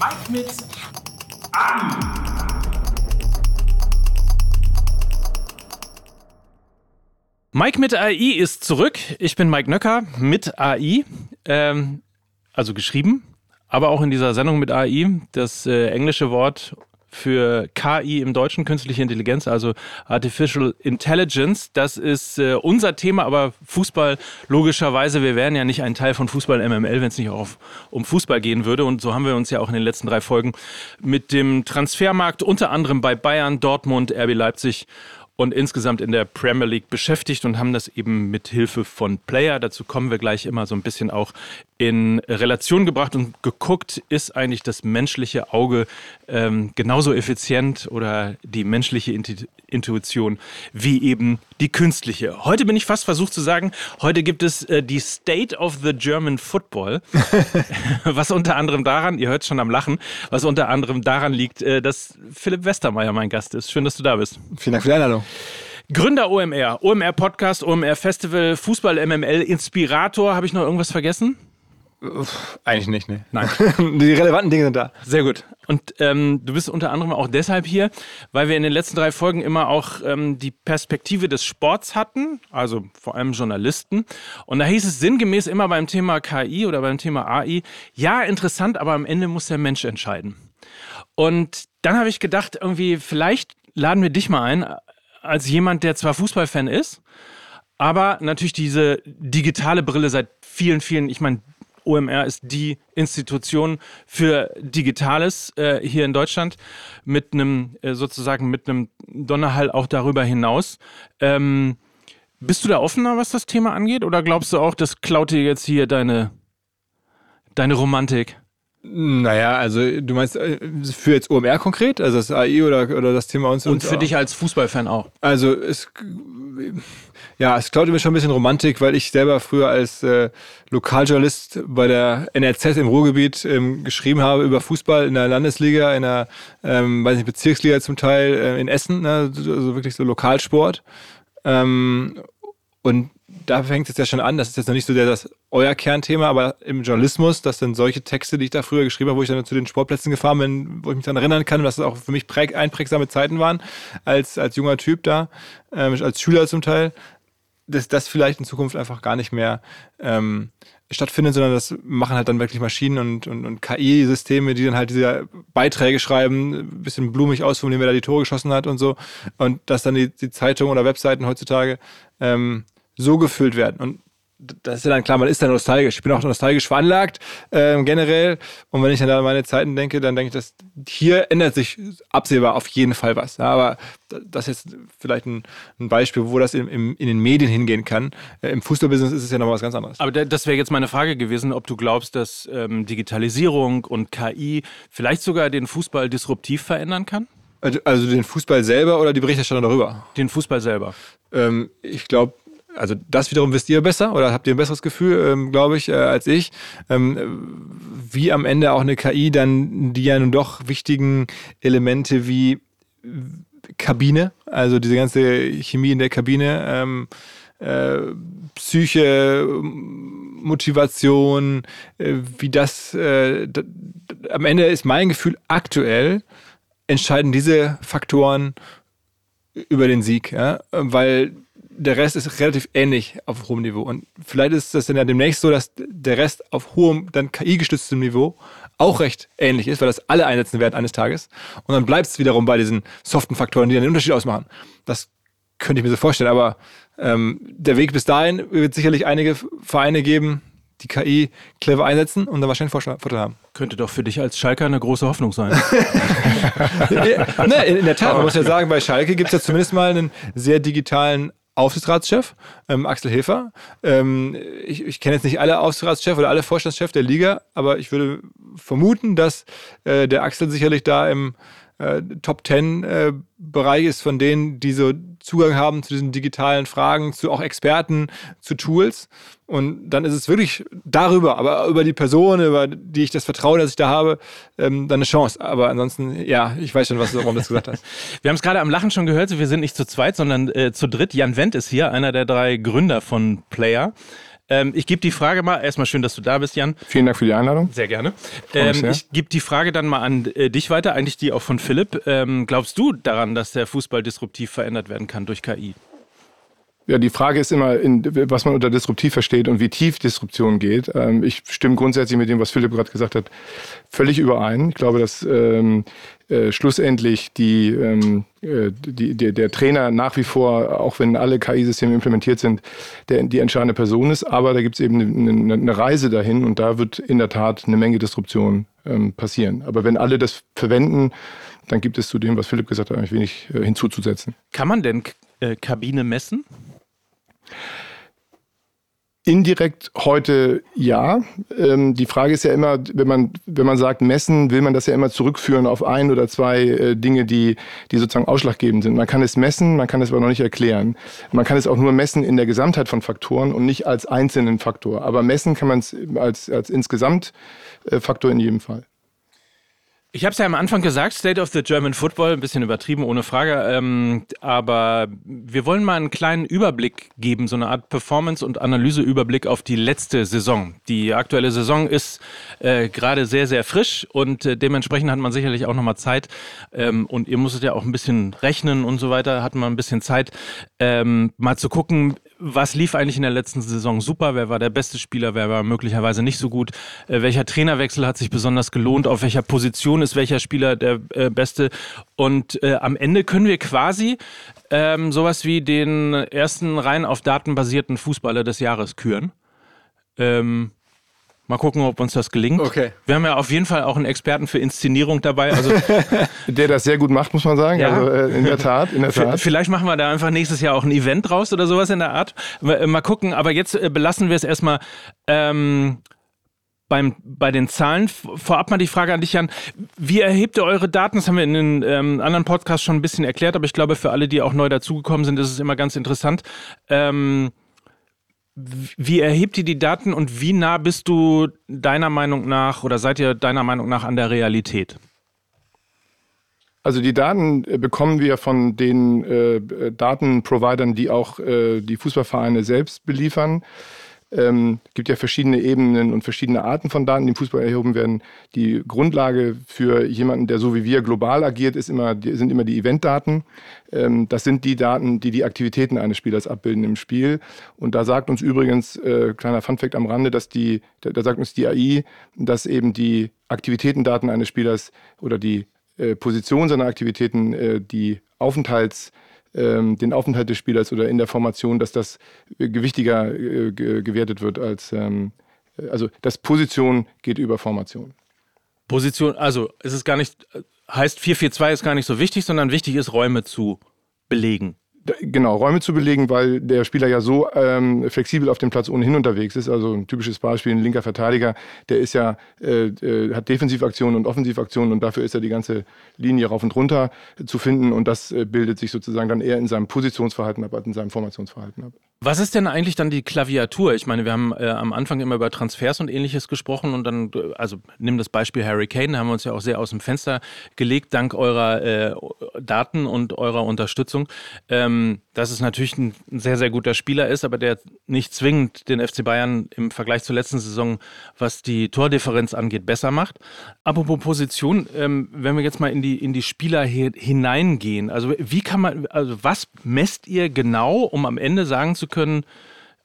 Mike mit AI. Mike mit AI ist zurück. Ich bin Mike Nöcker mit AI, ähm, also geschrieben, aber auch in dieser Sendung mit AI. Das äh, englische Wort für KI im Deutschen, künstliche Intelligenz, also Artificial Intelligence. Das ist äh, unser Thema, aber Fußball logischerweise, wir wären ja nicht ein Teil von Fußball MML, wenn es nicht auch auf, um Fußball gehen würde. Und so haben wir uns ja auch in den letzten drei Folgen mit dem Transfermarkt unter anderem bei Bayern, Dortmund, RB Leipzig und insgesamt in der Premier League beschäftigt und haben das eben mit Hilfe von Player, dazu kommen wir gleich immer so ein bisschen auch in Relation gebracht und geguckt, ist eigentlich das menschliche Auge ähm, genauso effizient oder die menschliche Intuition wie eben die künstliche. Heute bin ich fast versucht zu sagen, heute gibt es äh, die State of the German Football, was unter anderem daran, ihr hört schon am Lachen, was unter anderem daran liegt, äh, dass Philipp Westermeier mein Gast ist. Schön, dass du da bist. Vielen Dank für die Einladung. Gründer OMR, OMR Podcast, OMR Festival, Fußball MML, Inspirator. Habe ich noch irgendwas vergessen? Eigentlich nicht, ne. Nein. Die relevanten Dinge sind da. Sehr gut. Und ähm, du bist unter anderem auch deshalb hier, weil wir in den letzten drei Folgen immer auch ähm, die Perspektive des Sports hatten, also vor allem Journalisten. Und da hieß es sinngemäß immer beim Thema KI oder beim Thema AI, ja, interessant, aber am Ende muss der Mensch entscheiden. Und dann habe ich gedacht, irgendwie, vielleicht laden wir dich mal ein, als jemand, der zwar Fußballfan ist, aber natürlich diese digitale Brille seit vielen, vielen, ich meine, OMR ist die Institution für Digitales äh, hier in Deutschland mit einem äh, sozusagen mit einem Donnerhall auch darüber hinaus. Ähm, bist du da offener, was das Thema angeht, oder glaubst du auch, das klaut dir jetzt hier deine, deine Romantik? Naja, also du meinst äh, für jetzt OMR konkret, also das AI oder, oder das Thema uns. Und für dich als Fußballfan auch. Also es, ja, es klaut mir schon ein bisschen Romantik, weil ich selber früher als äh, Lokaljournalist bei der NRZ im Ruhrgebiet ähm, geschrieben habe über Fußball in der Landesliga, in der, ähm, weiß nicht, Bezirksliga zum Teil äh, in Essen, ne? also wirklich so Lokalsport. Ähm, und da fängt es ja schon an, das ist jetzt noch nicht so der, das euer Kernthema, aber im Journalismus, dass dann solche Texte, die ich da früher geschrieben habe, wo ich dann zu den Sportplätzen gefahren bin, wo ich mich daran erinnern kann, dass es auch für mich einprägsame Zeiten waren, als, als junger Typ da, ähm, als Schüler zum Teil, dass das vielleicht in Zukunft einfach gar nicht mehr ähm, stattfindet, sondern das machen halt dann wirklich Maschinen und, und, und KI-Systeme, die dann halt diese Beiträge schreiben, ein bisschen blumig ausformulieren, wer da die Tore geschossen hat und so. Und dass dann die, die Zeitungen oder Webseiten heutzutage ähm, so gefüllt werden. Und das ist ja dann klar, man ist dann nostalgisch. Ich bin auch nostalgisch veranlagt, äh, generell. Und wenn ich dann an meine Zeiten denke, dann denke ich, dass hier ändert sich absehbar auf jeden Fall was. Ja, aber das ist jetzt vielleicht ein, ein Beispiel, wo das in, in, in, den Medien hingehen kann. Äh, Im Fußballbusiness ist es ja noch was ganz anderes. Aber das wäre jetzt meine Frage gewesen, ob du glaubst, dass ähm, Digitalisierung und KI vielleicht sogar den Fußball disruptiv verändern kann? Also, also den Fußball selber oder die Berichterstattung darüber? Den Fußball selber. Ähm, ich glaube, also das wiederum wisst ihr besser oder habt ihr ein besseres Gefühl, ähm, glaube ich, äh, als ich, ähm, wie am Ende auch eine KI dann die ja nun doch wichtigen Elemente wie Kabine, also diese ganze Chemie in der Kabine, ähm, äh, Psyche, Motivation, äh, wie das äh, am Ende ist mein Gefühl aktuell entscheiden diese Faktoren über den Sieg, ja? weil der Rest ist relativ ähnlich auf hohem Niveau. Und vielleicht ist das dann ja demnächst so, dass der Rest auf hohem, dann KI-gestütztem Niveau auch recht ähnlich ist, weil das alle einsetzen werden eines Tages. Und dann bleibt es wiederum bei diesen soften Faktoren, die dann den Unterschied ausmachen. Das könnte ich mir so vorstellen. Aber ähm, der Weg bis dahin wird sicherlich einige Vereine geben, die KI clever einsetzen und dann wahrscheinlich Vorteile haben. Könnte doch für dich als Schalker eine große Hoffnung sein. ne, in, in, der Tat, man muss ja sagen, bei Schalke gibt es ja zumindest mal einen sehr digitalen Aufsichtsratschef, ähm, Axel Hefer. Ähm, ich, ich kenne jetzt nicht alle Aufsichtsratschefs oder alle Vorstandschefs der Liga, aber ich würde vermuten, dass äh, der Axel sicherlich da im äh, Top Ten äh, Bereich ist von denen, die so Zugang haben zu diesen digitalen Fragen, zu auch Experten, zu Tools. Und dann ist es wirklich darüber, aber über die Person, über die ich das Vertrauen, das ich da habe, ähm, dann eine Chance. Aber ansonsten, ja, ich weiß schon, was, warum du das gesagt hast. wir haben es gerade am Lachen schon gehört, wir sind nicht zu zweit, sondern äh, zu dritt. Jan Wendt ist hier, einer der drei Gründer von Player. Ähm, ich gebe die Frage mal, erstmal schön, dass du da bist, Jan. Vielen Dank für die Einladung. Sehr gerne. Ähm, sehr. Ich gebe die Frage dann mal an äh, dich weiter, eigentlich die auch von Philipp. Ähm, glaubst du daran, dass der Fußball disruptiv verändert werden kann durch KI? Ja, die Frage ist immer, in, was man unter disruptiv versteht und wie tief Disruption geht. Ähm, ich stimme grundsätzlich mit dem, was Philipp gerade gesagt hat, völlig überein. Ich glaube, dass ähm, äh, schlussendlich die, ähm, äh, die, der, Trainer nach wie vor, auch wenn alle KI-Systeme implementiert sind, der, die entscheidende Person ist. Aber da gibt es eben eine, eine, Reise dahin und da wird in der Tat eine Menge Disruption ähm, passieren. Aber wenn alle das verwenden, dann gibt es zu dem, was Philipp gesagt hat, eigentlich wenig äh, hinzuzusetzen. Kann man denn äh, Kabine messen? Indirekt heute ja. Ähm, die Frage ist ja immer, wenn man, wenn man sagt messen, will man das ja immer zurückführen auf ein oder zwei äh, Dinge, die, die sozusagen ausschlaggebend sind. Man kann es messen, man kann es aber noch nicht erklären. Man kann es auch nur messen in der Gesamtheit von Faktoren und nicht als einzelnen Faktor. Aber messen kann man es als, als Insgesamtfaktor in jedem Fall. Ich habe es ja am Anfang gesagt, State of the German Football, ein bisschen übertrieben, ohne Frage. Ähm, aber wir wollen mal einen kleinen Überblick geben, so eine Art Performance- und Analyseüberblick auf die letzte Saison. Die aktuelle Saison ist äh, gerade sehr, sehr frisch und äh, dementsprechend hat man sicherlich auch nochmal Zeit. Ähm, und ihr musstet ja auch ein bisschen rechnen und so weiter, hat man ein bisschen Zeit, ähm, mal zu gucken, was lief eigentlich in der letzten Saison super? Wer war der beste Spieler? Wer war möglicherweise nicht so gut? Äh, welcher Trainerwechsel hat sich besonders gelohnt? Auf welcher Position ist welcher Spieler der äh, beste? Und äh, am Ende können wir quasi ähm, sowas wie den ersten rein auf Daten basierten Fußballer des Jahres küren. Ähm, Mal gucken, ob uns das gelingt. Okay. Wir haben ja auf jeden Fall auch einen Experten für Inszenierung dabei. Also der das sehr gut macht, muss man sagen. Ja. Also äh, in der Tat, in der Tat. Vielleicht machen wir da einfach nächstes Jahr auch ein Event draus oder sowas in der Art. Äh, mal gucken. Aber jetzt äh, belassen wir es erstmal. Ähm, beim, bei den Zahlen. Vorab mal die Frage an dich, Jan. Wie erhebt ihr eure Daten? Das haben wir in den ähm, anderen Podcasts schon ein bisschen erklärt, aber ich glaube, für alle, die auch neu dazugekommen sind, ist es immer ganz interessant. Ähm, wie erhebt ihr die Daten und wie nah bist du deiner Meinung nach oder seid ihr deiner Meinung nach an der Realität? Also die Daten äh, bekommen wir von den äh, Datenprovidern, die auch äh, die Fußballvereine selbst beliefern. Ähm, gibt ja verschiedene Ebenen und verschiedene Arten von Daten, die im Fußball erhoben werden. Die Grundlage für jemanden, der so wie wir global agiert, ist immer, sind immer die Eventdaten. Ähm, das sind die Daten, die die Aktivitäten eines Spielers abbilden im Spiel. Und da sagt uns übrigens, äh, kleiner Funfact am Rande, dass die, da sagt uns die AI, dass eben die Aktivitätendaten eines Spielers oder die äh, Position seiner Aktivitäten, äh, die Aufenthalts den Aufenthalt des Spielers oder in der Formation, dass das gewichtiger äh, gewertet wird als, ähm, also das Position geht über Formation. Position, also es ist gar nicht, heißt 4-4-2 ist gar nicht so wichtig, sondern wichtig ist, Räume zu belegen. Genau, Räume zu belegen, weil der Spieler ja so ähm, flexibel auf dem Platz ohnehin unterwegs ist. Also ein typisches Beispiel, ein linker Verteidiger, der ist ja, äh, äh, hat Defensivaktionen und Offensivaktionen und dafür ist er die ganze Linie rauf und runter zu finden und das äh, bildet sich sozusagen dann eher in seinem Positionsverhalten ab als in seinem Formationsverhalten ab. Was ist denn eigentlich dann die Klaviatur? Ich meine, wir haben äh, am Anfang immer über Transfers und ähnliches gesprochen und dann, äh, also nimm das Beispiel Harry Kane, da haben wir uns ja auch sehr aus dem Fenster gelegt, dank eurer äh, Daten und eurer Unterstützung. Ähm, dass es natürlich ein, sehr, sehr guter Spieler ist, aber der nicht zwingend den FC Bayern im Vergleich zur letzten Saison, was die Tordifferenz angeht, besser macht. Apropos Position, ähm, wenn wir jetzt mal in die, in die Spieler hineingehen, also wie kann man, also was messt ihr genau, um am Ende sagen zu können,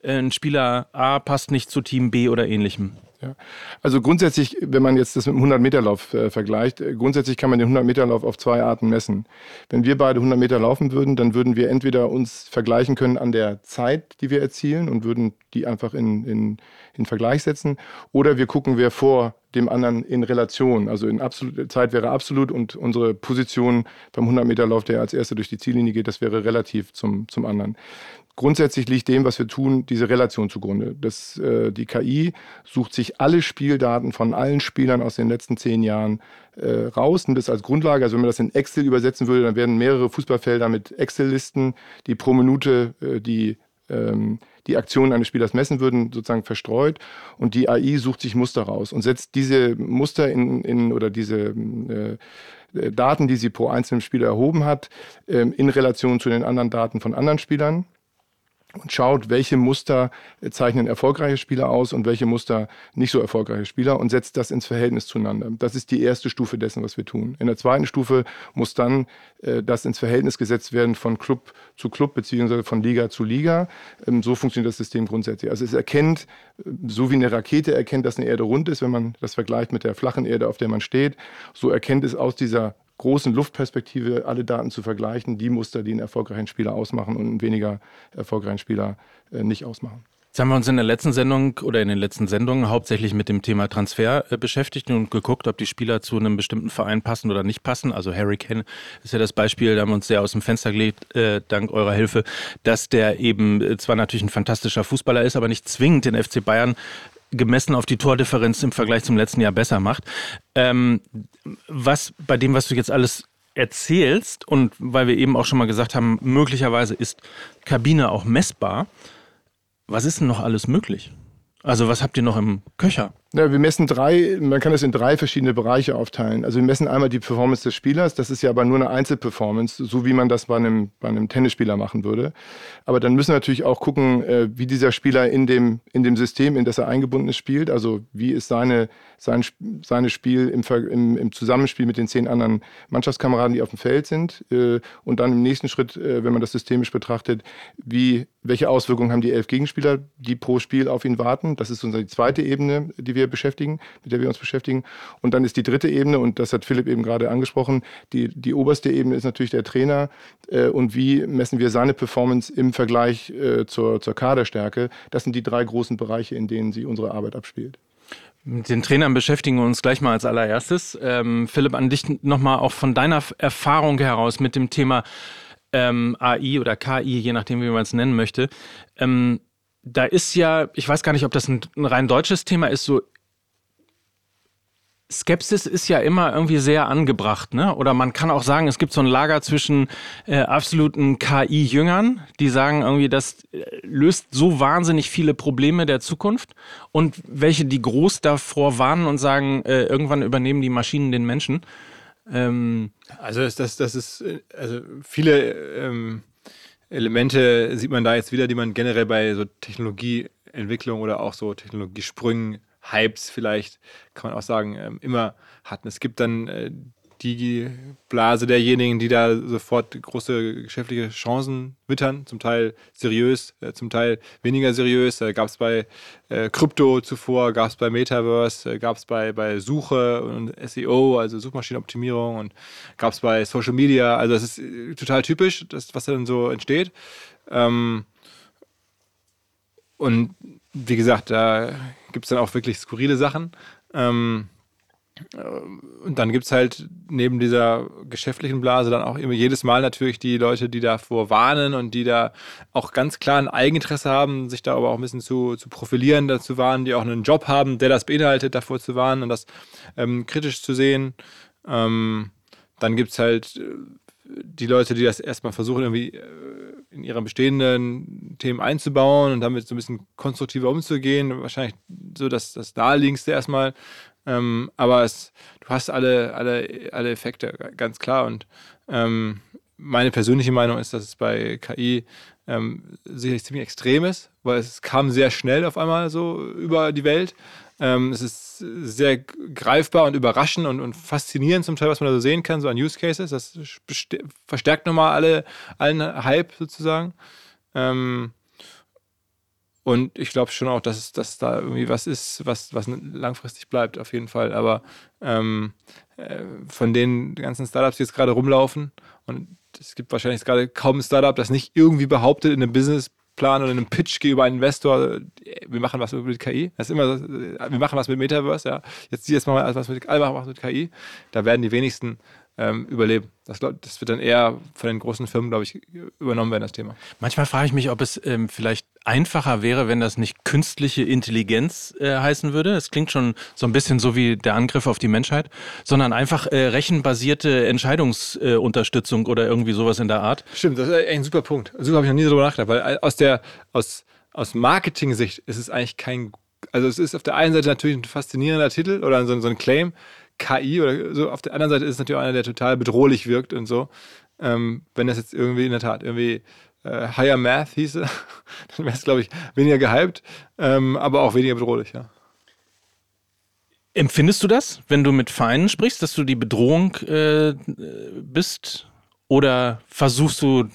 äh, ein Spieler A passt nicht zu Team B oder ähnlichem? Ja. Also grundsätzlich, wenn man jetzt das mit dem 100-Meter-Lauf äh, vergleicht, äh, grundsätzlich kann man den 100-Meter-Lauf auf zwei Arten messen. Wenn wir beide 100 Meter laufen würden, dann würden wir entweder uns vergleichen können an der Zeit, die wir erzielen und würden die einfach in, in, in Vergleich setzen. Oder wir gucken, wer vor dem anderen in Relation. Also in absolute Zeit wäre absolut und unsere Position beim 100-Meter-Lauf, der als erster durch die Ziellinie geht, das wäre relativ zum, zum anderen. Grundsätzlich liegt dem, was wir tun, diese Relation zugrunde. Das, äh, die KI sucht sich alle Spieldaten von allen Spielern aus den letzten zehn Jahren äh, raus, nimmt das als Grundlage. Also wenn man das in Excel übersetzen würde, dann werden mehrere Fußballfelder mit Excel-Listen, die pro Minute äh, die ähm, die Aktionen eines Spielers messen würden, sozusagen verstreut. Und die AI sucht sich Muster raus und setzt diese Muster in, in oder diese äh, Daten, die sie pro einzelnen Spieler erhoben hat, äh, in Relation zu den anderen Daten von anderen Spielern und schaut, welche Muster zeichnen erfolgreiche Spieler aus und welche Muster nicht so erfolgreiche Spieler und setzt das ins Verhältnis zueinander. Das ist die erste Stufe dessen, was wir tun. In der zweiten Stufe muss dann äh, das ins Verhältnis gesetzt werden von Club zu Club beziehungsweise von Liga zu Liga. Ähm, so funktioniert das System grundsätzlich. Also es erkennt, äh, so wie eine Rakete erkennt, dass eine Erde rund ist, wenn man das vergleicht mit der flachen Erde, auf der man steht, so erkennt es aus dieser großen Luftperspektive alle Daten zu vergleichen, die Muster, die einen erfolgreichen Spieler ausmachen und einen weniger erfolgreichen Spieler äh, nicht ausmachen. Jetzt haben wir uns in der letzten Sendung oder in den letzten Sendungen hauptsächlich mit dem Thema Transfer äh, beschäftigt und geguckt, ob die Spieler zu einem bestimmten Verein passen oder nicht passen. Also Harry Kane ist ja das Beispiel, da haben wir uns sehr aus dem Fenster gelegt, äh, dank eurer Hilfe, dass der eben äh, zwar natürlich ein fantastischer Fußballer ist, aber nicht zwingend den FC Bayern gemessen auf die Tordifferenz im Vergleich zum letzten Jahr besser macht. Ähm, was bei dem, was du jetzt alles erzählst und weil wir eben auch schon mal gesagt haben, möglicherweise ist Kabine auch messbar. Was ist denn noch alles möglich? Also was habt ihr noch im Köcher? Ja, wir messen drei, man kann das in drei verschiedene Bereiche aufteilen. Also wir messen einmal die Performance des Spielers, das ist ja aber nur eine Einzelperformance, so wie man das bei einem, bei einem Tennisspieler machen würde. Aber dann müssen wir natürlich auch gucken, äh, wie dieser Spieler in dem, in dem System, in das er eingebunden ist, spielt. Also wie ist seine, sein seine Spiel im, im, im Zusammenspiel mit den zehn anderen Mannschaftskameraden, die auf dem Feld sind. Äh, und dann im nächsten Schritt, äh, wenn man das systemisch betrachtet, wie, welche Auswirkungen haben die elf Gegenspieler, die pro Spiel auf ihn warten. Das ist unsere zweite Ebene, die wir beschäftigen, mit der wir uns beschäftigen. Und dann ist die dritte Ebene, und das hat Philipp eben gerade angesprochen, die, die oberste Ebene ist natürlich der Trainer äh, und wie messen wir seine Performance im Vergleich äh, zur, zur Kaderstärke. Das sind die drei großen Bereiche, in denen sie unsere Arbeit abspielt. Mit den Trainern beschäftigen wir uns gleich mal als allererstes. Ähm, Philipp, an dich nochmal auch von deiner Erfahrung heraus mit dem Thema ähm, AI oder KI, je nachdem, wie man es nennen möchte. Ähm, da ist ja, ich weiß gar nicht, ob das ein, ein rein deutsches Thema ist, so Skepsis ist ja immer irgendwie sehr angebracht, ne? Oder man kann auch sagen, es gibt so ein Lager zwischen äh, absoluten KI-Jüngern, die sagen irgendwie, das äh, löst so wahnsinnig viele Probleme der Zukunft und welche, die groß davor warnen und sagen, äh, irgendwann übernehmen die Maschinen den Menschen. Ähm also das, das, ist, äh, also viele ähm, Elemente sieht man da jetzt wieder, die man generell bei so Technologieentwicklung oder auch so Technologiesprüngen Hypes vielleicht, kann man auch sagen, ähm, immer hatten. Es gibt dann äh, die Blase derjenigen, die da sofort große geschäftliche Chancen wittern, zum Teil seriös, äh, zum Teil weniger seriös. Äh, gab es bei Krypto zuvor, gab es bei Metaverse, gab es bei, bei Suche und SEO, also Suchmaschinenoptimierung und gab es bei Social Media. Also das ist total typisch, das, was dann so entsteht. Ähm, und wie gesagt, da gibt es dann auch wirklich skurrile Sachen. Ähm, und dann gibt es halt neben dieser geschäftlichen Blase dann auch immer jedes Mal natürlich die Leute, die davor warnen und die da auch ganz klar ein Eigeninteresse haben, sich da aber auch ein bisschen zu, zu profilieren, dazu warnen, die auch einen Job haben, der das beinhaltet, davor zu warnen und das ähm, kritisch zu sehen. Ähm, dann gibt es halt äh, die Leute, die das erstmal versuchen, irgendwie äh, in ihre bestehenden Themen einzubauen und damit so ein bisschen konstruktiver umzugehen, wahrscheinlich so das, das naheliegendste erstmal. Ähm, aber es, du hast alle, alle, alle Effekte, ganz klar. Und ähm, meine persönliche Meinung ist, dass es bei KI ähm, sicherlich ziemlich extrem ist, weil es kam sehr schnell auf einmal so über die Welt. Ähm, es ist sehr greifbar und überraschend und, und, faszinierend zum Teil, was man da so sehen kann, so an Use Cases. Das verstärkt nochmal alle, allen Hype sozusagen. Ähm, und ich glaube schon auch, dass, dass da irgendwie was ist, was, was langfristig bleibt, auf jeden Fall. Aber ähm, äh, von den ganzen Startups, die jetzt gerade rumlaufen, und es gibt wahrscheinlich gerade kaum ein Startup, das nicht irgendwie behauptet, in einem Business Plan oder einem Pitch gegenüber einem Investor, wir machen was mit KI. Das ist immer, wir machen was mit Metaverse, ja. Jetzt jetzt mal was mit, alle machen was mit KI. Da werden die wenigsten ähm, überleben. Das, das, wird dann eher von den großen Firmen, glaube ich, übernommen werden, das Thema. Manchmal frage ich mich, ob es ähm, vielleicht einfacher wäre, wenn das nicht künstliche Intelligenz äh, heißen würde. Es klingt schon so ein bisschen so wie der Angriff auf die Menschheit, sondern einfach äh, rechenbasierte Entscheidungsunterstützung äh, oder irgendwie sowas in der Art. Stimmt, das ist ein super Punkt. So habe ich noch nie darüber nachgedacht, weil aus der aus, aus Marketing-Sicht ist es eigentlich kein also es ist auf der einen Seite natürlich ein faszinierender Titel oder so, so ein Claim, KI oder so. Auf der anderen Seite ist es natürlich auch einer, der total bedrohlich wirkt und so. Ähm, wenn das jetzt irgendwie in der Tat irgendwie äh, Higher Math hieße, dann wäre es, glaube ich, weniger gehypt, ähm, aber auch weniger bedrohlich, ja. Empfindest du das, wenn du mit Vereinen sprichst, dass du die Bedrohung äh, bist? Oder versuchst du,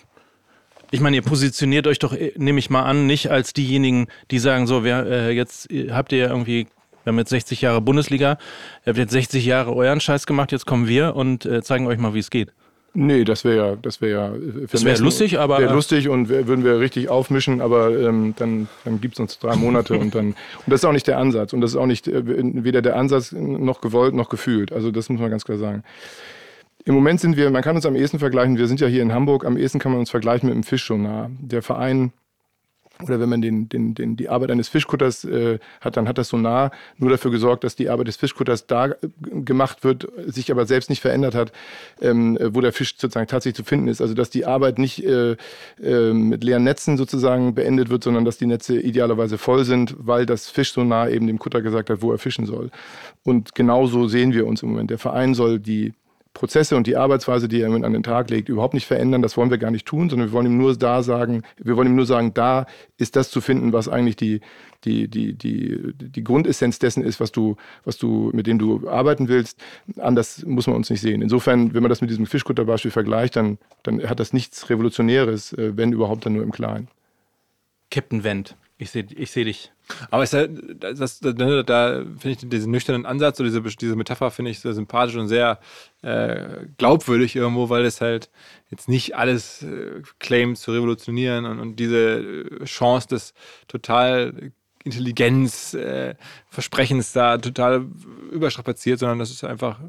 ich meine, ihr positioniert euch doch, äh, nehme ich mal an, nicht als diejenigen, die sagen, so, wer, äh, jetzt habt ihr irgendwie, wir haben jetzt 60 Jahre Bundesliga, ihr habt jetzt 60 Jahre euren Scheiß gemacht, jetzt kommen wir und äh, zeigen euch mal, wie es geht. Nee, das wäre ja, das wäre ja. Das wäre lustig, aber. Wäre lustig und wär, würden wir richtig aufmischen, aber ähm, dann, dann gibt es uns drei Monate und dann. Und das ist auch nicht der Ansatz. Und das ist auch nicht äh, weder der Ansatz noch gewollt noch gefühlt. Also das muss man ganz klar sagen. Im Moment sind wir, man kann uns am ehesten vergleichen, wir sind ja hier in Hamburg, am ehesten kann man uns vergleichen mit dem Fischjournal. Der Verein oder wenn man den, den, den, die Arbeit eines Fischkutters äh, hat, dann hat das so nah nur dafür gesorgt, dass die Arbeit des Fischkutters da äh, gemacht wird, sich aber selbst nicht verändert hat, ähm, wo der Fisch sozusagen tatsächlich zu finden ist. Also dass die Arbeit nicht äh, äh, mit leeren Netzen sozusagen beendet wird, sondern dass die Netze idealerweise voll sind, weil das Fisch so nah eben dem Kutter gesagt hat, wo er fischen soll. Und genauso sehen wir uns im Moment. Der Verein soll die Prozesse und die Arbeitsweise, die er an den Tag legt, überhaupt nicht verändern. Das wollen wir gar nicht tun, sondern wir wollen ihm nur da sagen, wir wollen ihm nur sagen, da ist das zu finden, was eigentlich die, die, die, die, die Grundessenz dessen ist, was du, was du, mit dem du arbeiten willst. Anders muss man uns nicht sehen. Insofern, wenn man das mit diesem Fischkutterbeispiel vergleicht, dann, dann hat das nichts Revolutionäres, äh, wenn überhaupt dann nur im Kleinen. Captain Wendt. Ich sehe ich seh dich. Aber ist ja, das, da, da finde ich diesen nüchternen Ansatz oder diese, diese Metapher finde ich sehr sympathisch und sehr äh, glaubwürdig irgendwo, weil es halt jetzt nicht alles äh, claimt zu revolutionieren und, und diese äh, Chance des total Intelligenz, äh, da total überstrapaziert, sondern das ist einfach,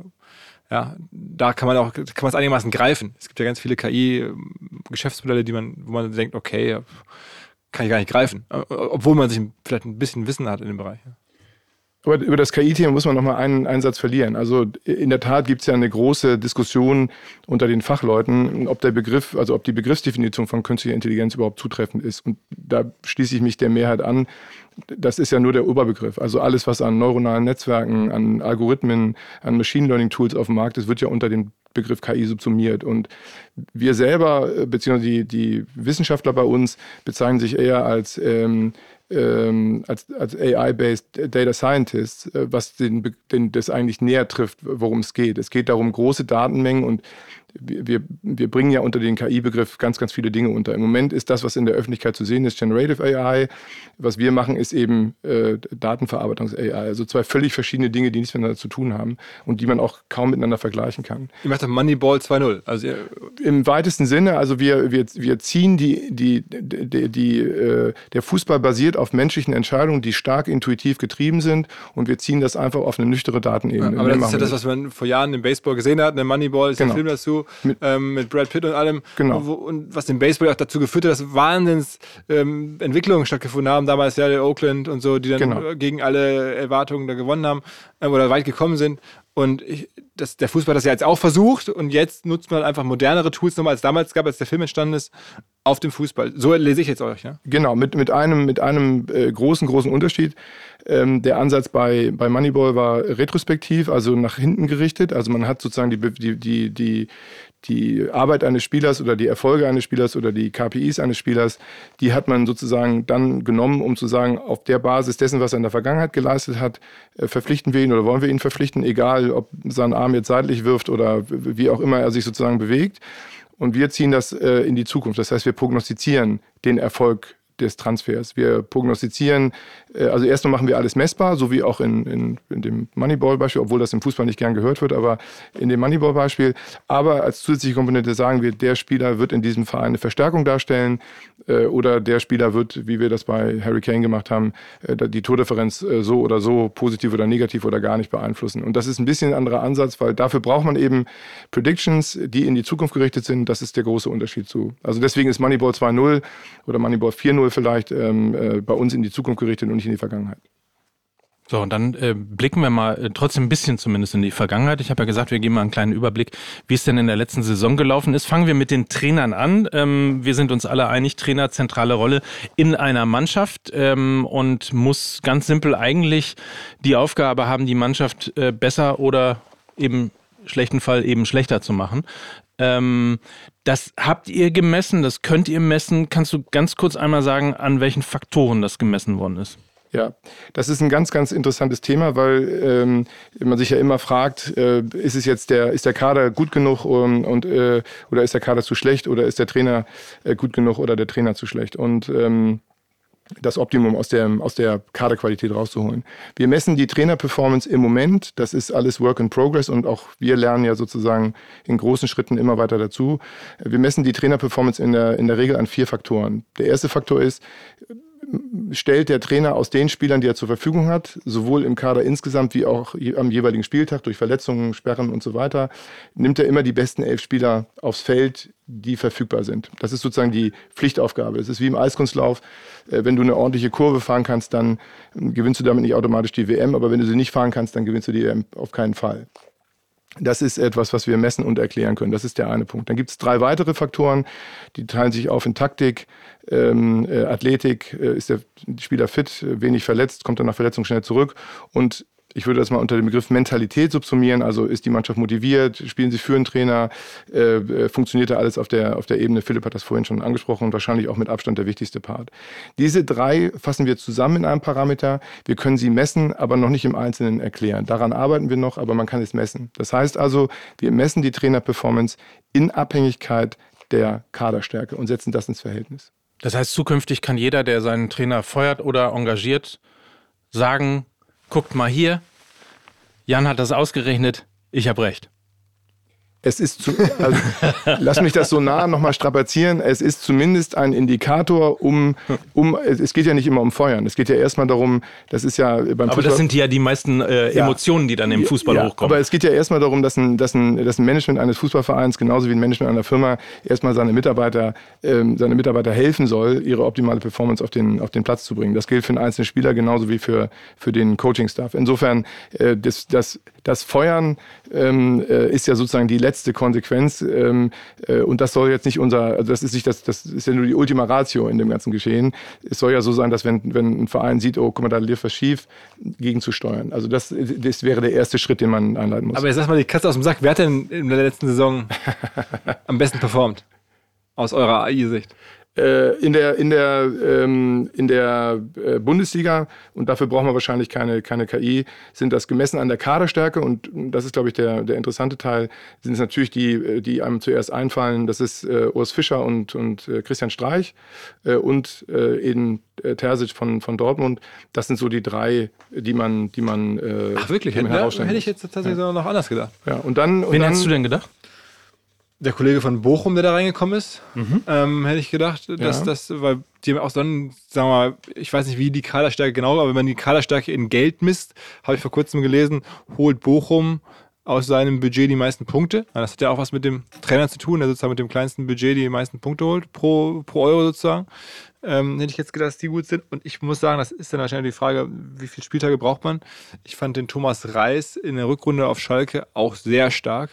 ja, da kann man auch, kann man es einigermaßen greifen. Es gibt ja ganz viele KI-Geschäftsmodelle, die man, wo man denkt, okay, kann ich gar nicht greifen. Obwohl man sich vielleicht ein bisschen Wissen hat in dem Bereich. Aber über das KI-Thema muss man noch mal einen, einen Satz verlieren. Also in der Tat gibt es ja eine große Diskussion unter den Fachleuten, ob der Begriff, also ob die Begriffsdefinition von künstlicher Intelligenz überhaupt zutreffend ist. Und da schließe ich mich der Mehrheit an. Das ist ja nur der Oberbegriff. Also alles, was an neuronalen Netzwerken, an Algorithmen, an Machine Learning Tools auf dem Markt ist, wird ja unter den Begriff KI subsumiert. Und wir selber, äh, beziehungsweise die, die Wissenschaftler bei uns, bezeichnen sich eher als, ähm, ähm, als, als AI-based Data Scientists, äh, was den, den, das eigentlich näher trifft, worum es geht. Es geht darum, große Datenmengen und wir, wir bringen ja unter den KI-Begriff ganz, ganz viele Dinge unter. Im Moment ist das, was in der Öffentlichkeit zu sehen ist, Generative AI. Was wir machen, ist eben äh, Datenverarbeitungs-AI. Also zwei völlig verschiedene Dinge, die nichts miteinander zu tun haben und die man auch kaum miteinander vergleichen kann. Ihr macht Moneyball 2.0. Also Im weitesten Sinne, also wir, wir, wir ziehen die, die, die, die äh, der Fußball basiert auf menschlichen Entscheidungen, die stark intuitiv getrieben sind und wir ziehen das einfach auf eine nüchtere Datenebene. Ja, aber das ist ja das, was man vor Jahren im Baseball gesehen hat. Eine Moneyball ist genau. ein Film dazu mit, ähm, mit Brad Pitt und allem. Genau. Wo, und was den Baseball auch dazu geführt hat, dass Wahnsinns ähm, Entwicklungen stattgefunden haben. Damals ja der Oakland und so, die dann genau. gegen alle Erwartungen da gewonnen haben äh, oder weit gekommen sind. Und ich, das, der Fußball hat das ja jetzt auch versucht und jetzt nutzt man einfach modernere Tools nochmal, als damals gab, als der Film entstanden ist, auf dem Fußball. So lese ich jetzt euch, ja? Genau, mit, mit einem, mit einem äh, großen, großen Unterschied. Ähm, der Ansatz bei, bei Moneyball war retrospektiv, also nach hinten gerichtet. Also man hat sozusagen die, die, die, die, die Arbeit eines Spielers oder die Erfolge eines Spielers oder die KPIs eines Spielers, die hat man sozusagen dann genommen, um zu sagen, auf der Basis dessen, was er in der Vergangenheit geleistet hat, äh, verpflichten wir ihn oder wollen wir ihn verpflichten, egal ob sein Arm jetzt seitlich wirft oder wie auch immer er sich sozusagen bewegt. Und wir ziehen das äh, in die Zukunft. Das heißt, wir prognostizieren den Erfolg des Transfers. Wir prognostizieren, äh, also erstmal machen wir alles messbar, so wie auch in, in, in dem Moneyball-Beispiel, obwohl das im Fußball nicht gern gehört wird, aber in dem Moneyball-Beispiel. Aber als zusätzliche Komponente sagen wir, der Spieler wird in diesem Verein eine Verstärkung darstellen äh, oder der Spieler wird, wie wir das bei Harry Kane gemacht haben, äh, die Tordifferenz so oder so positiv oder negativ oder gar nicht beeinflussen. Und das ist ein bisschen ein anderer Ansatz, weil dafür braucht man eben Predictions, die in die Zukunft gerichtet sind. Das ist der große Unterschied zu. Also deswegen ist Moneyball 2.0 oder Moneyball 4.0 vielleicht ähm, äh, bei uns in die Zukunft gerichtet und nicht in die Vergangenheit. So, und dann äh, blicken wir mal äh, trotzdem ein bisschen zumindest in die Vergangenheit. Ich habe ja gesagt, wir geben mal einen kleinen Überblick, wie es denn in der letzten Saison gelaufen ist. Fangen wir mit den Trainern an. Ähm, wir sind uns alle einig, Trainer zentrale Rolle in einer Mannschaft ähm, und muss ganz simpel eigentlich die Aufgabe haben, die Mannschaft äh, besser oder eben schlechten Fall eben schlechter zu machen. Ähm, das habt ihr gemessen, das könnt ihr messen. Kannst du ganz kurz einmal sagen, an welchen Faktoren das gemessen worden ist? Ja, das ist ein ganz, ganz interessantes Thema, weil ähm, man sich ja immer fragt, äh, ist es jetzt der, ist der Kader gut genug und, und äh, oder ist der Kader zu schlecht oder ist der Trainer äh, gut genug oder der Trainer zu schlecht? Und ähm, das Optimum aus der, aus der Kaderqualität rauszuholen. Wir messen die Trainerperformance im Moment. Das ist alles Work in Progress und auch wir lernen ja sozusagen in großen Schritten immer weiter dazu. Wir messen die Trainerperformance in der, in der Regel an vier Faktoren. Der erste Faktor ist, stellt der Trainer aus den Spielern, die er zur Verfügung hat, sowohl im Kader insgesamt wie auch am jeweiligen Spieltag durch Verletzungen, Sperren und so weiter, nimmt er immer die besten elf Spieler aufs Feld, die verfügbar sind. Das ist sozusagen die Pflichtaufgabe. Es ist wie im Eiskunstlauf. Äh, wenn du eine ordentliche Kurve fahren kannst, dann gewinnst du damit nicht automatisch die WM, aber wenn du sie nicht fahren kannst, dann gewinnst du die WM auf keinen Fall. Das ist etwas, was wir messen und erklären können. Das ist der eine Punkt. Dann gibt es drei weitere Faktoren, die teilen sich auf in Taktik, ähm, äh, Athletik, äh, ist der Spieler fit, wenig verletzt, kommt dann nach Verletzung schnell zurück und ich würde das mal unter dem Begriff Mentalität subsumieren. Also ist die Mannschaft motiviert? Spielen sie für einen Trainer? Äh, äh, funktioniert da alles auf der, auf der Ebene? Philipp hat das vorhin schon angesprochen und wahrscheinlich auch mit Abstand der wichtigste Part. Diese drei fassen wir zusammen in einem Parameter. Wir können sie messen, aber noch nicht im Einzelnen erklären. Daran arbeiten wir noch, aber man kann es messen. Das heißt also, wir messen die Trainerperformance in Abhängigkeit der Kaderstärke und setzen das ins Verhältnis. Das heißt, zukünftig kann jeder, der seinen Trainer feuert oder engagiert, sagen, guckt mal hier, Jan hat das ausgerechnet, ich habe recht. Es ist, zu, also, lass mich das so nah nochmal strapazieren. Es ist zumindest ein Indikator, um, um, es geht ja nicht immer um Feuern. Es geht ja erstmal darum, das ist ja beim Fußball. Aber das sind ja die meisten äh, Emotionen, die dann im Fußball ja, hochkommen. Aber es geht ja erstmal darum, dass ein, dass, ein, dass ein Management eines Fußballvereins, genauso wie ein Management einer Firma, erstmal seine Mitarbeiter, ähm, seine Mitarbeiter helfen soll, ihre optimale Performance auf den, auf den Platz zu bringen. Das gilt für einen einzelnen Spieler genauso wie für, für den Coaching-Staff. Insofern, äh, das, das, das Feuern ähm, äh, ist ja sozusagen die letzte Konsequenz. Ähm, äh, und das soll jetzt nicht unser, also das ist nicht das, das ist ja nur die Ultima Ratio in dem ganzen Geschehen. Es soll ja so sein, dass wenn, wenn ein Verein sieht, oh, guck mal, da lief was schief, gegenzusteuern. Also das, das wäre der erste Schritt, den man einleiten muss. Aber jetzt sag mal die Katze aus dem Sack. Wer hat denn in der letzten Saison am besten performt? Aus eurer AI-Sicht? Äh, in der, in der, ähm, in der äh, Bundesliga, und dafür brauchen wir wahrscheinlich keine, keine KI, sind das gemessen an der Kaderstärke, und das ist, glaube ich, der, der interessante Teil, sind es natürlich die, die einem zuerst einfallen, das ist äh, Urs Fischer und, und äh, Christian Streich äh, und äh, Eden äh, Terzic von, von Dortmund. Das sind so die drei, die man, die man, äh, Ach, wirklich? Hätte, hätte ich jetzt tatsächlich ja. noch anders gedacht. Ja, und dann, und Wen dann, hättest du denn gedacht? Der Kollege von Bochum, der da reingekommen ist, mhm. ähm, hätte ich gedacht, dass ja. das, weil die auch dann, sagen wir mal, ich weiß nicht, wie die Kaderstärke genau, aber wenn man die Kaderstärke in Geld misst, habe ich vor kurzem gelesen, holt Bochum aus seinem Budget die meisten Punkte. Das hat ja auch was mit dem Trainer zu tun, der sozusagen mit dem kleinsten Budget die meisten Punkte holt, pro, pro Euro sozusagen ähm, hätte ich jetzt gedacht, dass die gut sind. Und ich muss sagen, das ist dann wahrscheinlich die Frage, wie viele Spieltage braucht man? Ich fand den Thomas Reis in der Rückrunde auf Schalke auch sehr stark.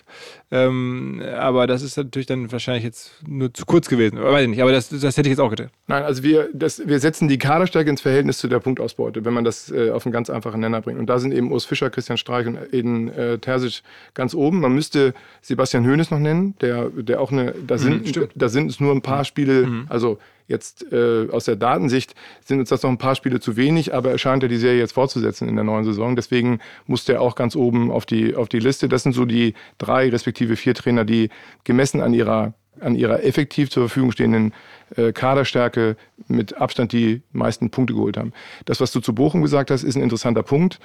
Ähm, aber das ist natürlich dann wahrscheinlich jetzt nur zu kurz gewesen. Weiß ich nicht, aber das, das hätte ich jetzt auch getan. Nein, also wir, das, wir setzen die Kaderstärke ins Verhältnis zu der Punktausbeute, wenn man das äh, auf einen ganz einfachen Nenner bringt. Und da sind eben Urs Fischer, Christian Streich und Eden äh, Terzic ganz oben. Man müsste Sebastian Hoeneß noch nennen, der, der auch eine, da sind, mhm, da sind es nur ein paar Spiele, mhm. also Jetzt äh, aus der Datensicht sind uns das noch ein paar Spiele zu wenig, aber er scheint ja die Serie jetzt fortzusetzen in der neuen Saison. Deswegen musste er auch ganz oben auf die, auf die Liste. Das sind so die drei respektive vier Trainer, die gemessen an ihrer an ihrer effektiv zur Verfügung stehenden äh, Kaderstärke mit Abstand die meisten Punkte geholt haben. Das, was du zu Bochum gesagt hast, ist ein interessanter Punkt.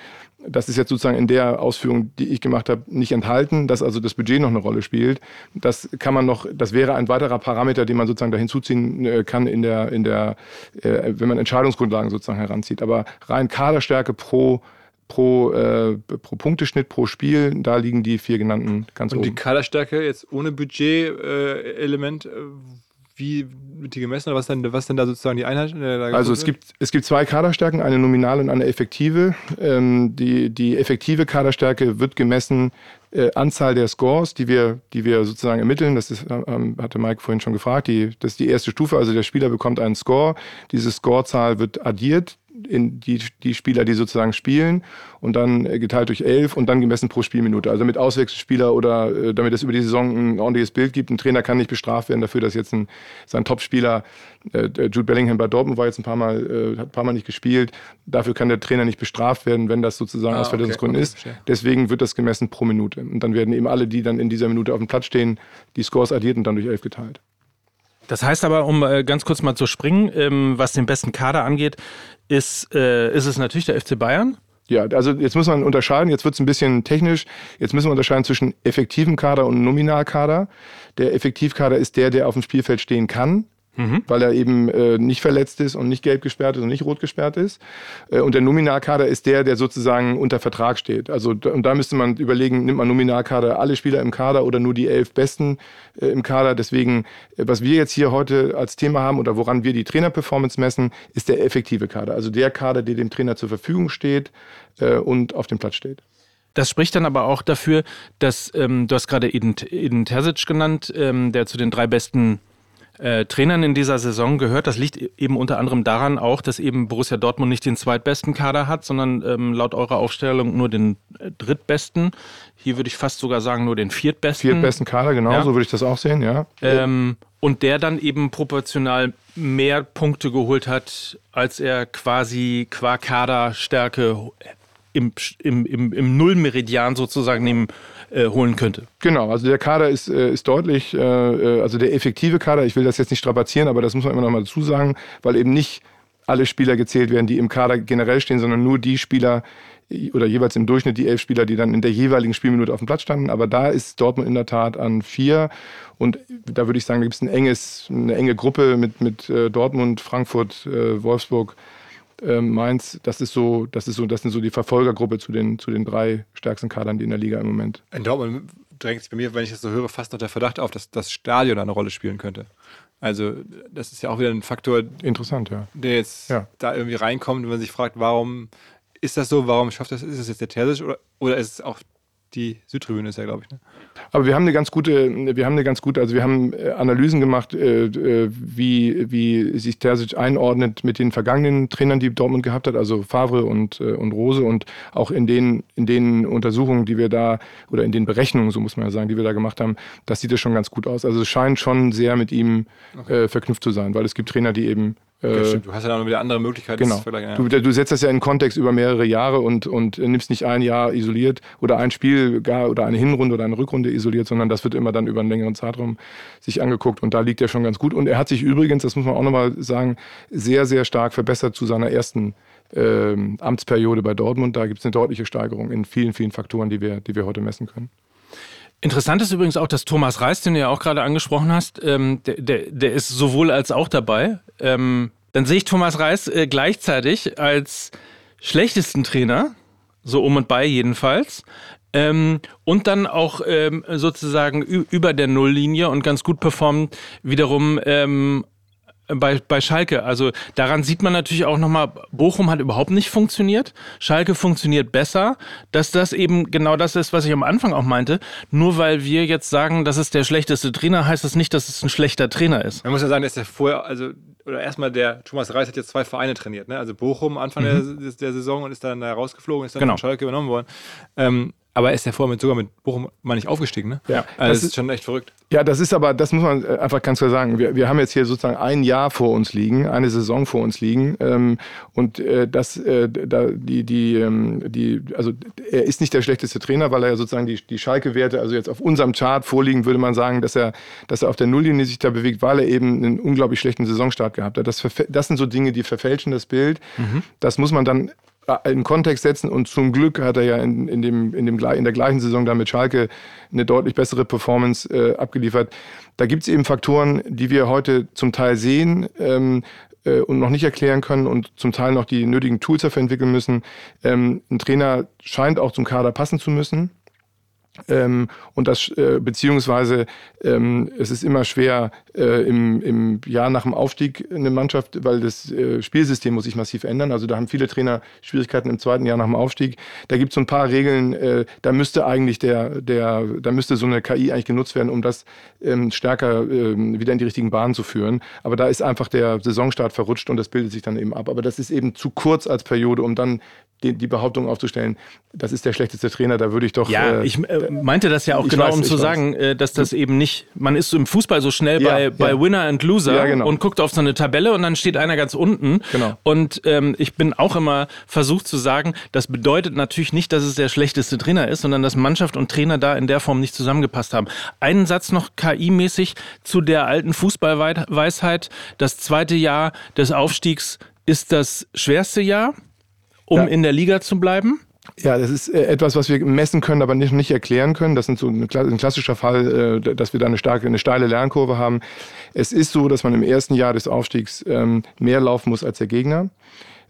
Das ist jetzt sozusagen in der Ausführung, die ich gemacht habe, nicht enthalten, dass also das Budget noch eine Rolle spielt. Das kann man noch, das wäre ein weiterer Parameter, den man sozusagen da hinzuziehen äh, kann in der, in der, äh, wenn man Entscheidungsgrundlagen sozusagen heranzieht. Aber rein Kaderstärke pro pro, äh, pro Punkteschnitt pro Spiel, da liegen die vier genannten ganz Und oben. Und die Kaderstärke jetzt ohne Budget-Element, äh, wie wird die gemessen oder was denn, was denn da sozusagen die Einheit? Äh, also es gibt, es gibt zwei Kaderstärken, eine nominale und eine effektive. Ähm, die, die effektive Kaderstärke wird gemessen äh, Anzahl der Scores, die wir, die wir sozusagen ermitteln. Das ist, ähm, hatte Mike vorhin schon gefragt. Die, das ist die erste Stufe. Also der Spieler bekommt einen Score. Diese Scorezahl wird addiert in die, die Spieler, die sozusagen spielen und dann äh, geteilt durch elf und dann gemessen pro Spielminute. Also mit Auswechselspieler oder äh, damit es über die Saison ein ordentliches Bild gibt. Ein Trainer kann nicht bestraft werden dafür, dass jetzt ein, sein Topspieler, äh, Jude Bellingham bei Dortmund war jetzt ein paar Mal, äh, hat ein paar Mal nicht gespielt. Dafür kann der Trainer nicht bestraft werden, wenn das sozusagen ah, aus Verletzungsgründen okay, ist. Okay, Deswegen wird das gemessen pro Minute. Und dann werden eben alle, die dann in dieser Minute auf dem Platz stehen, die Scores addiert und dann durch elf geteilt. Das heißt aber, um äh, ganz kurz mal zu springen, ähm, was den besten Kader angeht, ist, äh, ist es natürlich der FC Bayern. Ja, also jetzt muss man unterscheiden, jetzt wird es ein bisschen technisch, jetzt müssen wir unterscheiden zwischen effektivem Kader und Nominalkader. Der Effektivkader ist der, der auf dem Spielfeld stehen kann mhm. weil er eben äh, nicht verletzt ist und nicht gelb gesperrt ist und nicht rot gesperrt ist. Äh, und der Nominalkader ist der, der sozusagen unter Vertrag steht. Also und da müsste man überlegen, nimmt man Nominalkader alle Spieler im Kader oder nur die elf Besten äh, im Kader. Deswegen, äh, was wir jetzt hier heute als Thema haben oder woran wir die Trainerperformance messen, ist der effektive Kader. Also der Kader, der dem Trainer zur Verfügung steht äh, und auf dem Platz steht. Das spricht dann aber auch dafür, dass ähm, du hast gerade Eden, Eden Terzic genannt, ähm, der zu den drei besten äh, Trainern in dieser Saison gehört. Das liegt eben unter anderem daran auch, dass eben Borussia Dortmund nicht den zweitbesten Kader hat, sondern ähm, laut eurer Aufstellung nur den äh, drittbesten. Hier würde ich fast sogar sagen nur den viertbesten. Viertbesten Kader, genau, ja. so würde ich das auch sehen, ja. Ähm, und der dann eben proportional mehr Punkte geholt hat, als er quasi qua Kaderstärke im, im, im, im Nullmeridian sozusagen nehmen äh, holen könnte. Genau, also der Kader ist, äh, ist deutlich, äh, also der effektive Kader, ich will das jetzt nicht strapazieren, aber das muss man immer noch mal dazu sagen, weil eben nicht alle Spieler gezählt werden, die im Kader generell stehen, sondern nur die Spieler oder jeweils im Durchschnitt die elf Spieler, die dann in der jeweiligen Spielminute auf dem Platz standen. Aber da ist Dortmund in der Tat an vier. Und da würde ich sagen, da gibt es ein eine enge Gruppe mit, mit Dortmund, Frankfurt, Wolfsburg, ähm, Mainz, das ist so, das ist so, das sind so die Verfolgergruppe zu den, zu den drei stärksten Kadern, die in der Liga im Moment. In Dortmund drängt sich bei mir, wenn ich das so höre, fast noch der Verdacht auf, dass das Stadion eine Rolle spielen könnte. Also, das ist ja auch wieder ein Faktor, interessant, ja. Der jetzt ja. da irgendwie reinkommt, wenn man sich fragt, warum ist das so, warum schafft das, ist es jetzt der Terzic oder, oder ist es auch die Südtribüne ist ja, glaube ich. Ne? Aber wir haben eine ganz gute, wir haben eine ganz gute, also wir haben äh, Analysen gemacht, äh, äh, wie, wie sich Terzic einordnet mit den vergangenen Trainern, die Dortmund gehabt hat, also Favre und, und Rose und auch in den, in den Untersuchungen, die wir da, oder in den Berechnungen, so muss man ja sagen, die wir da gemacht haben, das sieht ja schon ganz gut aus. Also es scheint schon sehr mit ihm okay. äh, verknüpft zu sein, weil es gibt Trainer, die eben Okay, du hast ja dann noch wieder andere Möglichkeiten. Genau. Ja. Du, du, setzt das ja in Kontext über mehrere Jahre und, und nimmst nicht ein Jahr isoliert oder ein Spiel gar oder eine Hinrunde oder eine Rückrunde isoliert, sondern das wird immer dann über einen längeren Zeitraum sich angeguckt und da liegt er schon ganz gut. Und er hat sich übrigens, das muss man auch nochmal sagen, sehr, sehr stark verbessert zu seiner ersten ähm, Amtsperiode bei Dortmund. Da gibt es eine deutliche Steigerung in vielen, vielen Faktoren, die wir, die wir heute messen können. Interessant ist übrigens auch, dass Thomas Reis, den du ja auch gerade angesprochen hast, ähm, der, der, der, ist sowohl als auch dabei. Ähm, dann sehe ich Thomas Reis äh, gleichzeitig als schlechtesten Trainer, so um und bei jedenfalls. Ähm, und dann auch ähm, sozusagen über der Nulllinie und ganz gut performt wiederum ähm, bei, bei Schalke. Also daran sieht man natürlich auch nochmal, Bochum hat überhaupt nicht funktioniert. Schalke funktioniert besser. Dass das eben genau das ist, was ich am Anfang auch meinte. Nur weil wir jetzt sagen, das ist der schlechteste Trainer, heißt das nicht, dass es ein schlechter Trainer ist. Man muss ja sagen, dass der vorher, also, oder erstmal der Thomas Reis hat jetzt zwei Vereine trainiert. Ne? Also Bochum Anfang mhm. der, der, Saison und ist dann da rausgeflogen, ist dann genau. von Schalke übernommen worden. Ähm, aber er ist ja vorher mit, sogar mit Bochum mal nicht aufgestiegen, ne? Ja. Also das, das ist schon echt verrückt. Ja, das ist aber, das muss man äh, einfach ganz klar sagen. Wir, wir haben jetzt hier sozusagen ein Jahr vor uns liegen, eine Saison vor uns liegen. Ähm, und äh, das, äh, da, die, die, ähm, die, also er ist nicht der schlechteste Trainer, weil er ja sozusagen die, die Schalke-Werte, also jetzt auf unserem Chart vorliegen, würde man sagen, dass er, dass er auf der Nulllinie sich da bewegt, weil er eben einen unglaublich schlechten Saisonstart gehabt hat. Das, das sind so Dinge, die verfälschen das Bild. Mhm. Das muss man dann in Kontext setzen und zum Glück hat er ja in, in, dem, in, dem, in der gleichen Saison dann mit Schalke eine deutlich bessere Performance äh, abgeliefert. Da gibt es eben Faktoren, die wir heute zum Teil sehen ähm, äh, und noch nicht erklären können und zum Teil noch die nötigen Tools dafür entwickeln müssen. Ähm, ein Trainer scheint auch zum Kader passen zu müssen. Ähm, und das, äh, beziehungsweise ähm, es ist immer schwer äh, im, im Jahr nach dem Aufstieg eine Mannschaft, weil das äh, Spielsystem muss sich massiv ändern. Also da haben viele Trainer Schwierigkeiten im zweiten Jahr nach dem Aufstieg. Da gibt es so ein paar Regeln, äh, da müsste eigentlich der, der, da müsste so eine KI eigentlich genutzt werden, um das ähm, stärker ähm, wieder in die richtigen Bahnen zu führen. Aber da ist einfach der Saisonstart verrutscht und das bildet sich dann eben ab. Aber das ist eben zu kurz als Periode, um dann die, die Behauptung aufzustellen, das ist der schlechteste Trainer, da würde ich doch. Ja, äh, ich äh, meinte das ja auch genau, weiß, um zu sagen, äh, dass das eben nicht, man ist so im Fußball so schnell ja, bei, ja. bei Winner and Loser genau. und guckt auf so eine Tabelle und dann steht einer ganz unten. Genau. Und ähm, ich bin auch immer versucht zu sagen, das bedeutet natürlich nicht, dass es der schlechteste Trainer ist, sondern dass Mannschaft und Trainer da in der Form nicht zusammengepasst haben. Einen Satz noch KI-mäßig zu der alten Fußballweisheit. Das zweite Jahr des Aufstiegs ist das schwerste Jahr um ja. in der Liga zu bleiben? Ja, das ist äh, etwas, was wir messen können, aber nicht, nicht erklären können. Das ist so ein, klassischer Fall, äh, dass wir da eine starke, eine steile Lernkurve haben. Es ist so, dass man im ersten Jahr des Aufstiegs ähm, mehr laufen muss als der Gegner.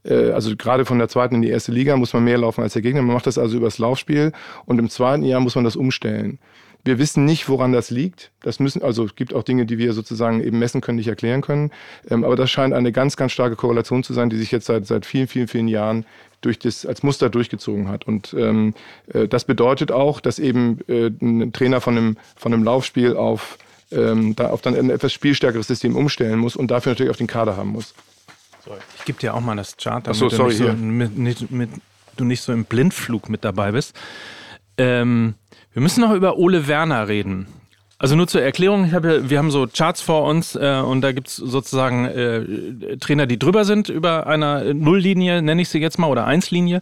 Äh, also gerade von der zweiten in die erste Liga muss man mehr laufen als der Gegner. Man macht das also übers Laufspiel und im zweiten Jahr muss man das umstellen. Wir wissen nicht, woran das liegt. Das müssen, also es gibt auch Dinge, die wir sozusagen eben messen können, nicht erklären können. Ähm, aber das scheint eine ganz, ganz starke Korrelation zu sein, die sich jetzt seit, seit vielen, vielen, vielen Jahren durch das, als Muster durchgezogen hat. Und ähm, äh, das bedeutet auch, dass eben äh, ein Trainer von einem, von einem Laufspiel auf, ähm, da auf dann ein etwas spielstärkeres System umstellen muss und dafür natürlich auch den Kader haben muss. Ich gebe dir auch mal das Chart, damit so, sorry, du, nicht so, mit, mit, mit, du nicht so im Blindflug mit dabei bist. Ähm, wir müssen noch über Ole Werner reden. Also nur zur Erklärung, hab ja, wir haben so Charts vor uns äh, und da gibt es sozusagen äh, Trainer, die drüber sind über einer Nulllinie, nenne ich sie jetzt mal, oder Einslinie.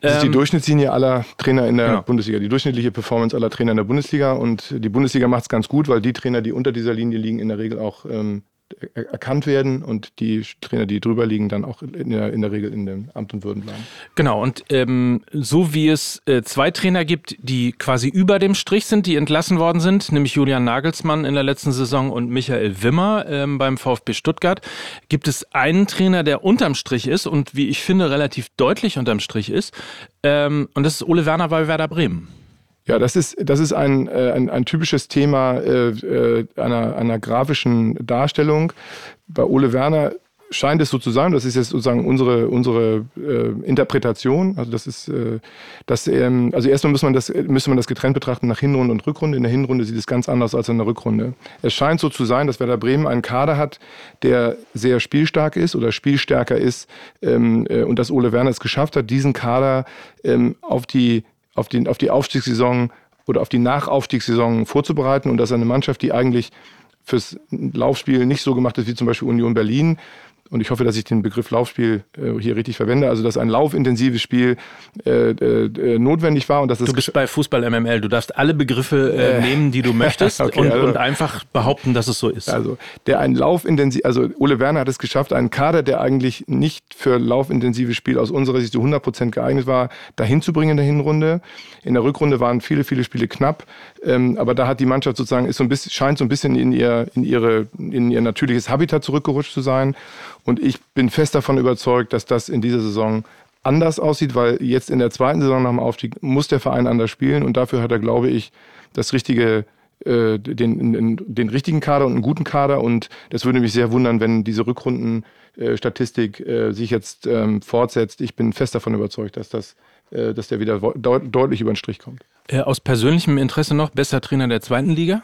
Das ist die ähm, Durchschnittslinie aller Trainer in der genau. Bundesliga, die durchschnittliche Performance aller Trainer in der Bundesliga und die Bundesliga macht es ganz gut, weil die Trainer, die unter dieser Linie liegen, in der Regel auch ähm, erkannt werden und die Trainer, die drüber liegen, dann auch in der, in der Regel in dem Amt und Würden bleiben. Genau, und ähm, so wie es äh, zwei Trainer gibt, die quasi über dem Strich sind, die entlassen worden sind, nämlich Julian Nagelsmann in der letzten Saison und Michael Wimmer ähm, beim VfB Stuttgart, gibt es einen Trainer, der unterm Strich ist und wie ich finde relativ deutlich unterm Strich ist, ähm, und das ist Ole Werner bei Werder Bremen. Ja, das ist, das ist ein, äh, ein, ein typisches Thema äh, äh, einer, einer grafischen Darstellung. Bei Ole Werner scheint es so zu sein, das ist jetzt sozusagen unsere, unsere äh, Interpretation. Also das ist äh, das, ähm, also erstmal muss man das, müsste man das getrennt betrachten nach Hinrunde und Rückrunde. In der Hinrunde sieht es ganz anders als in der Rückrunde. Es scheint so zu sein, dass Werder Bremen einen Kader hat, der sehr spielstark ist oder spielstärker ist ähm, äh, und dass Ole Werner es geschafft hat, diesen Kader ähm, auf die auf, den, auf die Aufstiegssaison oder auf die Nachaufstiegssaison vorzubereiten und dass eine Mannschaft, die eigentlich fürs Laufspiel nicht so gemacht ist wie zum Beispiel Union Berlin, und ich hoffe, dass ich den Begriff Laufspiel äh, hier richtig verwende, also dass ein laufintensives Spiel äh, äh, notwendig war. Und dass du bist bei Fußball MML, du darfst alle Begriffe äh, äh, nehmen, die du möchtest okay, und, also, und, einfach behaupten, dass es so ist. Also der ein laufintensiv, also Ole Werner hat es geschafft, einen Kader, der eigentlich nicht für laufintensives Spiel aus unserer Sicht zu 100 Prozent geeignet war, dahin zu bringen in der Hinrunde. In der Rückrunde waren viele, viele Spiele knapp, ähm, aber da hat die Mannschaft sozusagen ist so ein bisschen, scheint so ein bisschen in ihr, in ihre, in ihr natürliches Habitat zurückgerutscht zu sein. Und ich bin fest davon überzeugt, dass das in dieser Saison anders aussieht, weil jetzt in der zweiten Saison nach dem Aufstieg muss der Verein anders spielen und dafür hat er, glaube ich, das richtige, äh, den, den richtigen Kader und einen guten Kader und das würde mich sehr wundern, wenn diese Rückrundenstatistik äh, sich jetzt ähm, fortsetzt. Ich bin fest davon überzeugt, dass das äh, dass der wieder deut deutlich über den Strich kommt. Äh, aus persönlichem Interesse noch, bester Trainer der zweiten Liga?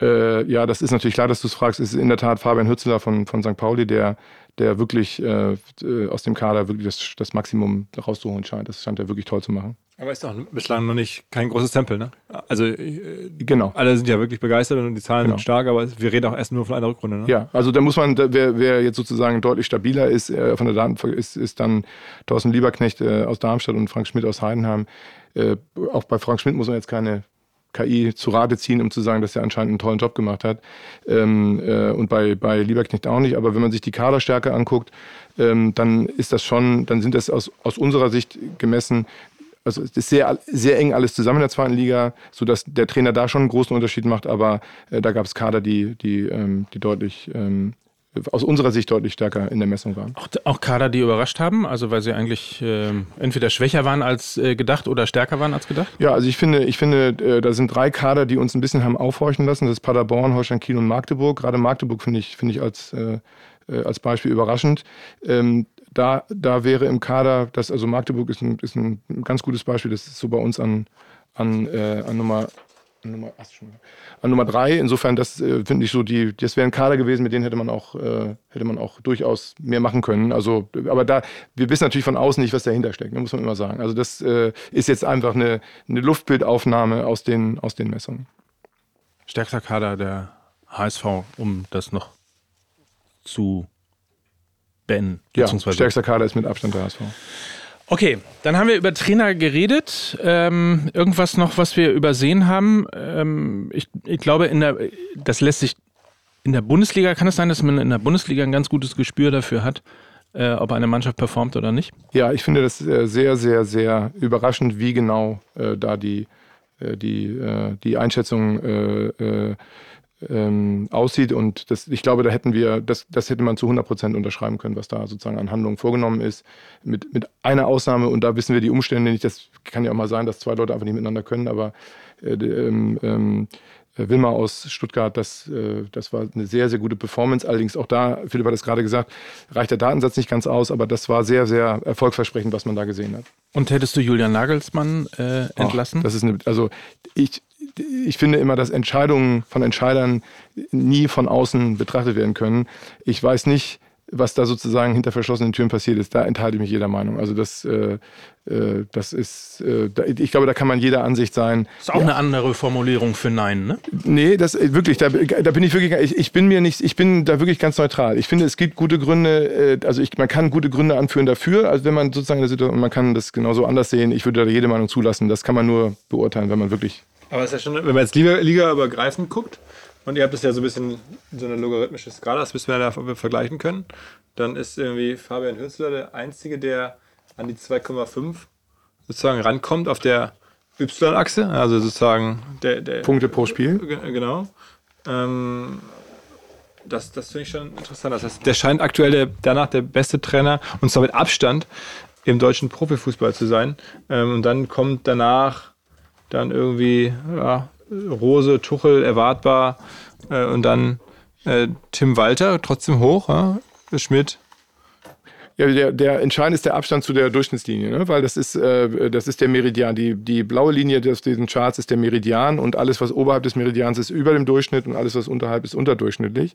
Äh, ja, das ist natürlich klar, dass du es fragst. Es ist in der Tat Fabian Hützler von, von St. Pauli, der, der wirklich äh, äh, aus dem Kader wirklich das, das Maximum rauszuholen scheint. Das scheint er wirklich toll zu machen. Aber ist doch bislang noch nicht kein großes Tempel, ne? Also äh, genau. Alle sind ja wirklich begeistert und die Zahlen genau. sind stark, aber wir reden auch erst nur von einer Rückrunde, ne? Ja, also da muss man, da, wer, wer jetzt sozusagen deutlich stabiler ist äh, von der Daten ist, ist dann Thorsten Lieberknecht äh, aus Darmstadt und Frank Schmidt aus Heidenheim. Äh, auch bei Frank Schmidt muss man jetzt keine KI zu Rate ziehen, um zu sagen, dass er anscheinend einen tollen Job gemacht hat. Ähm, äh, und bei, bei Lieberknecht auch nicht. Aber wenn man sich die Kaderstärke anguckt, ähm, dann ist das schon, dann sind das aus, aus unserer Sicht gemessen also es ist sehr, sehr eng alles zusammen in der zweiten Liga, sodass der Trainer da schon einen großen Unterschied macht, aber äh, da gab es Kader, die, die, ähm, die deutlich ähm, aus unserer Sicht deutlich stärker in der Messung waren. Auch, auch Kader, die überrascht haben, also weil sie eigentlich äh, entweder schwächer waren als äh, gedacht oder stärker waren als gedacht? Ja, also ich finde, ich finde, äh, da sind drei Kader, die uns ein bisschen haben aufhorchen lassen. Das ist Paderborn, Holstein Kiel und Magdeburg. Gerade Magdeburg finde ich, finde ich als, äh, äh, als Beispiel überraschend. Ähm, da, da wäre im Kader, das, also Magdeburg ist ein, ist ein ganz gutes Beispiel, das ist so bei uns an, an, äh, an Nummer Nummer, ach, an Nummer drei. Insofern, das äh, finde ich so, die, das wäre ein Kader gewesen, mit denen hätte man auch, äh, hätte man auch durchaus mehr machen können. Also, aber da, wir wissen natürlich von außen nicht, was dahinter steckt, ne, muss man immer sagen. Also, das äh, ist jetzt einfach eine, eine Luftbildaufnahme aus den, aus den Messungen. Stärkster Kader der HSV, um das noch zu beenden. Ja, stärkster Kader ist mit Abstand der HSV. Okay, dann haben wir über Trainer geredet. Ähm, irgendwas noch, was wir übersehen haben. Ähm, ich, ich, glaube, in der, das lässt sich in der Bundesliga, kann es sein, dass man in der Bundesliga ein ganz gutes Gespür dafür hat, äh, ob eine Mannschaft performt oder nicht? Ja, ich finde das äh, sehr, sehr, sehr überraschend, wie genau äh, da die, äh, die, äh, die Einschätzung äh, ähm, aussieht. Und das, ich glaube, da hätten wir, das, das hätte man zu 100 Prozent unterschreiben können, was da sozusagen an Handlungen vorgenommen ist. Mit, mit einer Ausnahme, und da wissen wir die Umstände nicht. Das kann ja auch mal sein, dass zwei Leute einfach nicht miteinander können, aber äh, ähm, ähm, Wilma aus Stuttgart, das, äh, das war eine sehr, sehr gute Performance. Allerdings auch da, Philipp hat es gerade gesagt, reicht der Datensatz nicht ganz aus, aber das war sehr, sehr erfolgversprechend, was man da gesehen hat. Und hättest du Julian Nagelsmann äh, entlassen? Oh, das ist eine, also ich, ich finde immer, dass Entscheidungen von Entscheidern nie von außen betrachtet werden können. Ich weiß nicht, was da sozusagen hinter verschlossenen Türen passiert ist, da enthalte ich mich jeder Meinung. Also das, äh, äh, das ist, äh, da, ich glaube, da kann man jeder Ansicht sein. Das ist auch ja. eine andere Formulierung für Nein, ne? Nee, das äh, wirklich, da, da bin ich wirklich, ich, ich, bin mir nicht, ich bin da wirklich ganz neutral. Ich finde, es gibt gute Gründe, äh, also ich, man kann gute Gründe anführen dafür, also wenn man sozusagen eine Situation, man kann das genauso anders sehen. Ich würde da jede Meinung zulassen. Das kann man nur beurteilen, wenn man wirklich. Aber es ist ja schon, wenn man jetzt Liga, Liga übergreifend guckt, und ihr habt es ja so ein bisschen so eine logarithmische Skala, das müssen wir ja da vergleichen können. Dann ist irgendwie Fabian Hünzler der Einzige, der an die 2,5 sozusagen rankommt auf der Y-Achse, also sozusagen der, der Punkte pro Spiel. Genau. Ähm, das das finde ich schon interessant. Das heißt, der scheint aktuell der, danach der beste Trainer und zwar mit Abstand im deutschen Profifußball zu sein. Ähm, und dann kommt danach dann irgendwie ja, Rose, Tuchel erwartbar äh, und dann äh, Tim Walter trotzdem hoch, ja? Schmidt. Ja, der, der entscheidende ist der Abstand zu der Durchschnittslinie, ne? weil das ist, äh, das ist der Meridian. Die, die blaue Linie des diesen Charts ist der Meridian und alles, was oberhalb des Meridians ist, über dem Durchschnitt und alles, was unterhalb ist, unterdurchschnittlich.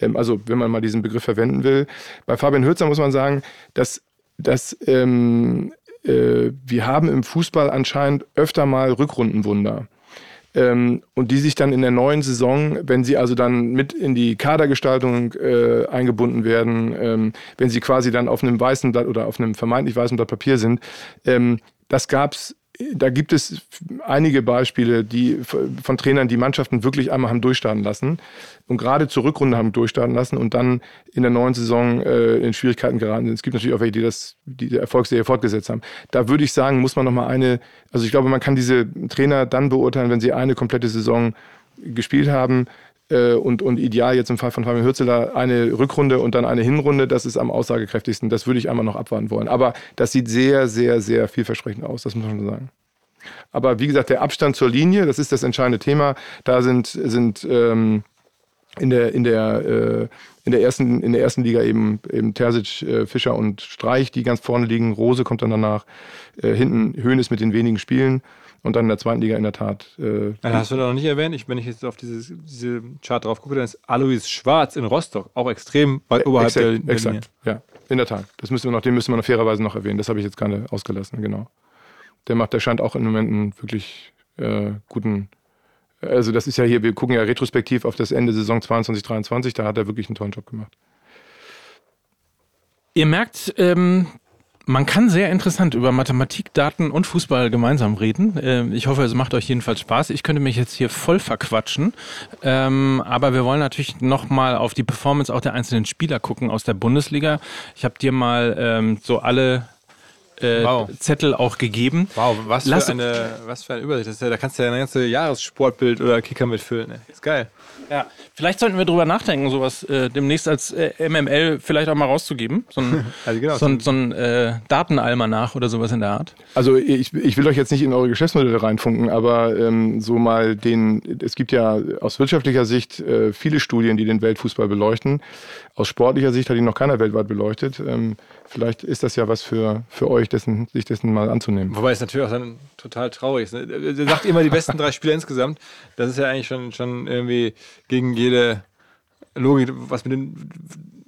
Ähm, also, wenn man mal diesen Begriff verwenden will. Bei Fabian Hürzer muss man sagen, dass, dass ähm, äh, wir haben im Fußball anscheinend öfter mal Rückrundenwunder. Ähm, und die sich dann in der neuen Saison, wenn sie also dann mit in die Kadergestaltung äh, eingebunden werden, ähm, wenn sie quasi dann auf einem weißen Blatt oder auf einem vermeintlich weißen Blatt Papier sind, ähm, das gab es da gibt es einige Beispiele die, von Trainern, die Mannschaften wirklich einmal haben durchstarten lassen und gerade zur Rückrunde haben durchstarten lassen und dann in der neuen Saison äh, in Schwierigkeiten geraten sind. Es gibt natürlich auch welche, die das, die, Erfolgsserie fortgesetzt haben. Da würde ich sagen, muss man nochmal eine, also ich glaube, man kann diese Trainer dann beurteilen, wenn sie eine komplette Saison gespielt haben, und, und ideal jetzt im Fall von Fabian Hürzeler eine Rückrunde und dann eine Hinrunde, das ist am aussagekräftigsten. Das würde ich einmal noch abwarten wollen. Aber das sieht sehr, sehr, sehr vielversprechend aus, das muss man schon sagen. Aber wie gesagt, der Abstand zur Linie, das ist das entscheidende Thema. Da sind, sind ähm, in, der, in, der, äh, in, der ersten, in der ersten Liga eben, eben Terzic, äh, Fischer und Streich, die ganz vorne liegen. Rose kommt dann danach. Äh, hinten Höhnes mit den wenigen Spielen. Und dann in der zweiten Liga in der Tat. Äh, ja, hast du noch nicht erwähnt, ich, wenn ich jetzt auf dieses, diese Chart drauf gucke, dann ist Alois Schwarz in Rostock auch extrem weit oberhalb exakt, der, der exakt. Linie. Ja, in der Tat. Das müssen wir noch, den müssen wir noch fairerweise noch erwähnen. Das habe ich jetzt gerade ausgelassen, genau. Der macht, der scheint auch im Moment einen wirklich äh, guten. Also, das ist ja hier, wir gucken ja retrospektiv auf das Ende Saison 22, 23, da hat er wirklich einen tollen Job gemacht. Ihr merkt, ähm, man kann sehr interessant über Mathematik, Daten und Fußball gemeinsam reden. Ähm, ich hoffe, es macht euch jedenfalls Spaß. Ich könnte mich jetzt hier voll verquatschen. Ähm, aber wir wollen natürlich nochmal auf die Performance auch der einzelnen Spieler gucken aus der Bundesliga. Ich habe dir mal ähm, so alle äh, wow. Zettel auch gegeben. Wow, was für, eine, was für eine Übersicht. Das ist ja, da kannst du ja ein ganzes Jahressportbild oder Kicker mitfüllen. Ey. Ist geil. Ja, vielleicht sollten wir drüber nachdenken, sowas äh, demnächst als äh, MML vielleicht auch mal rauszugeben. So ein, also genau, so ein, so ein äh, Datenalmanach oder sowas in der Art. Also ich, ich will euch jetzt nicht in eure Geschäftsmodelle reinfunken, aber ähm, so mal den, es gibt ja aus wirtschaftlicher Sicht äh, viele Studien, die den Weltfußball beleuchten. Aus sportlicher Sicht hat ihn noch keiner weltweit beleuchtet. Ähm, vielleicht ist das ja was für, für euch, dessen, sich dessen mal anzunehmen. Wobei es natürlich auch dann total traurig ist. Ne? Er sagt immer die besten drei Spieler insgesamt. Das ist ja eigentlich schon, schon irgendwie gegen jede Logik, was mit den.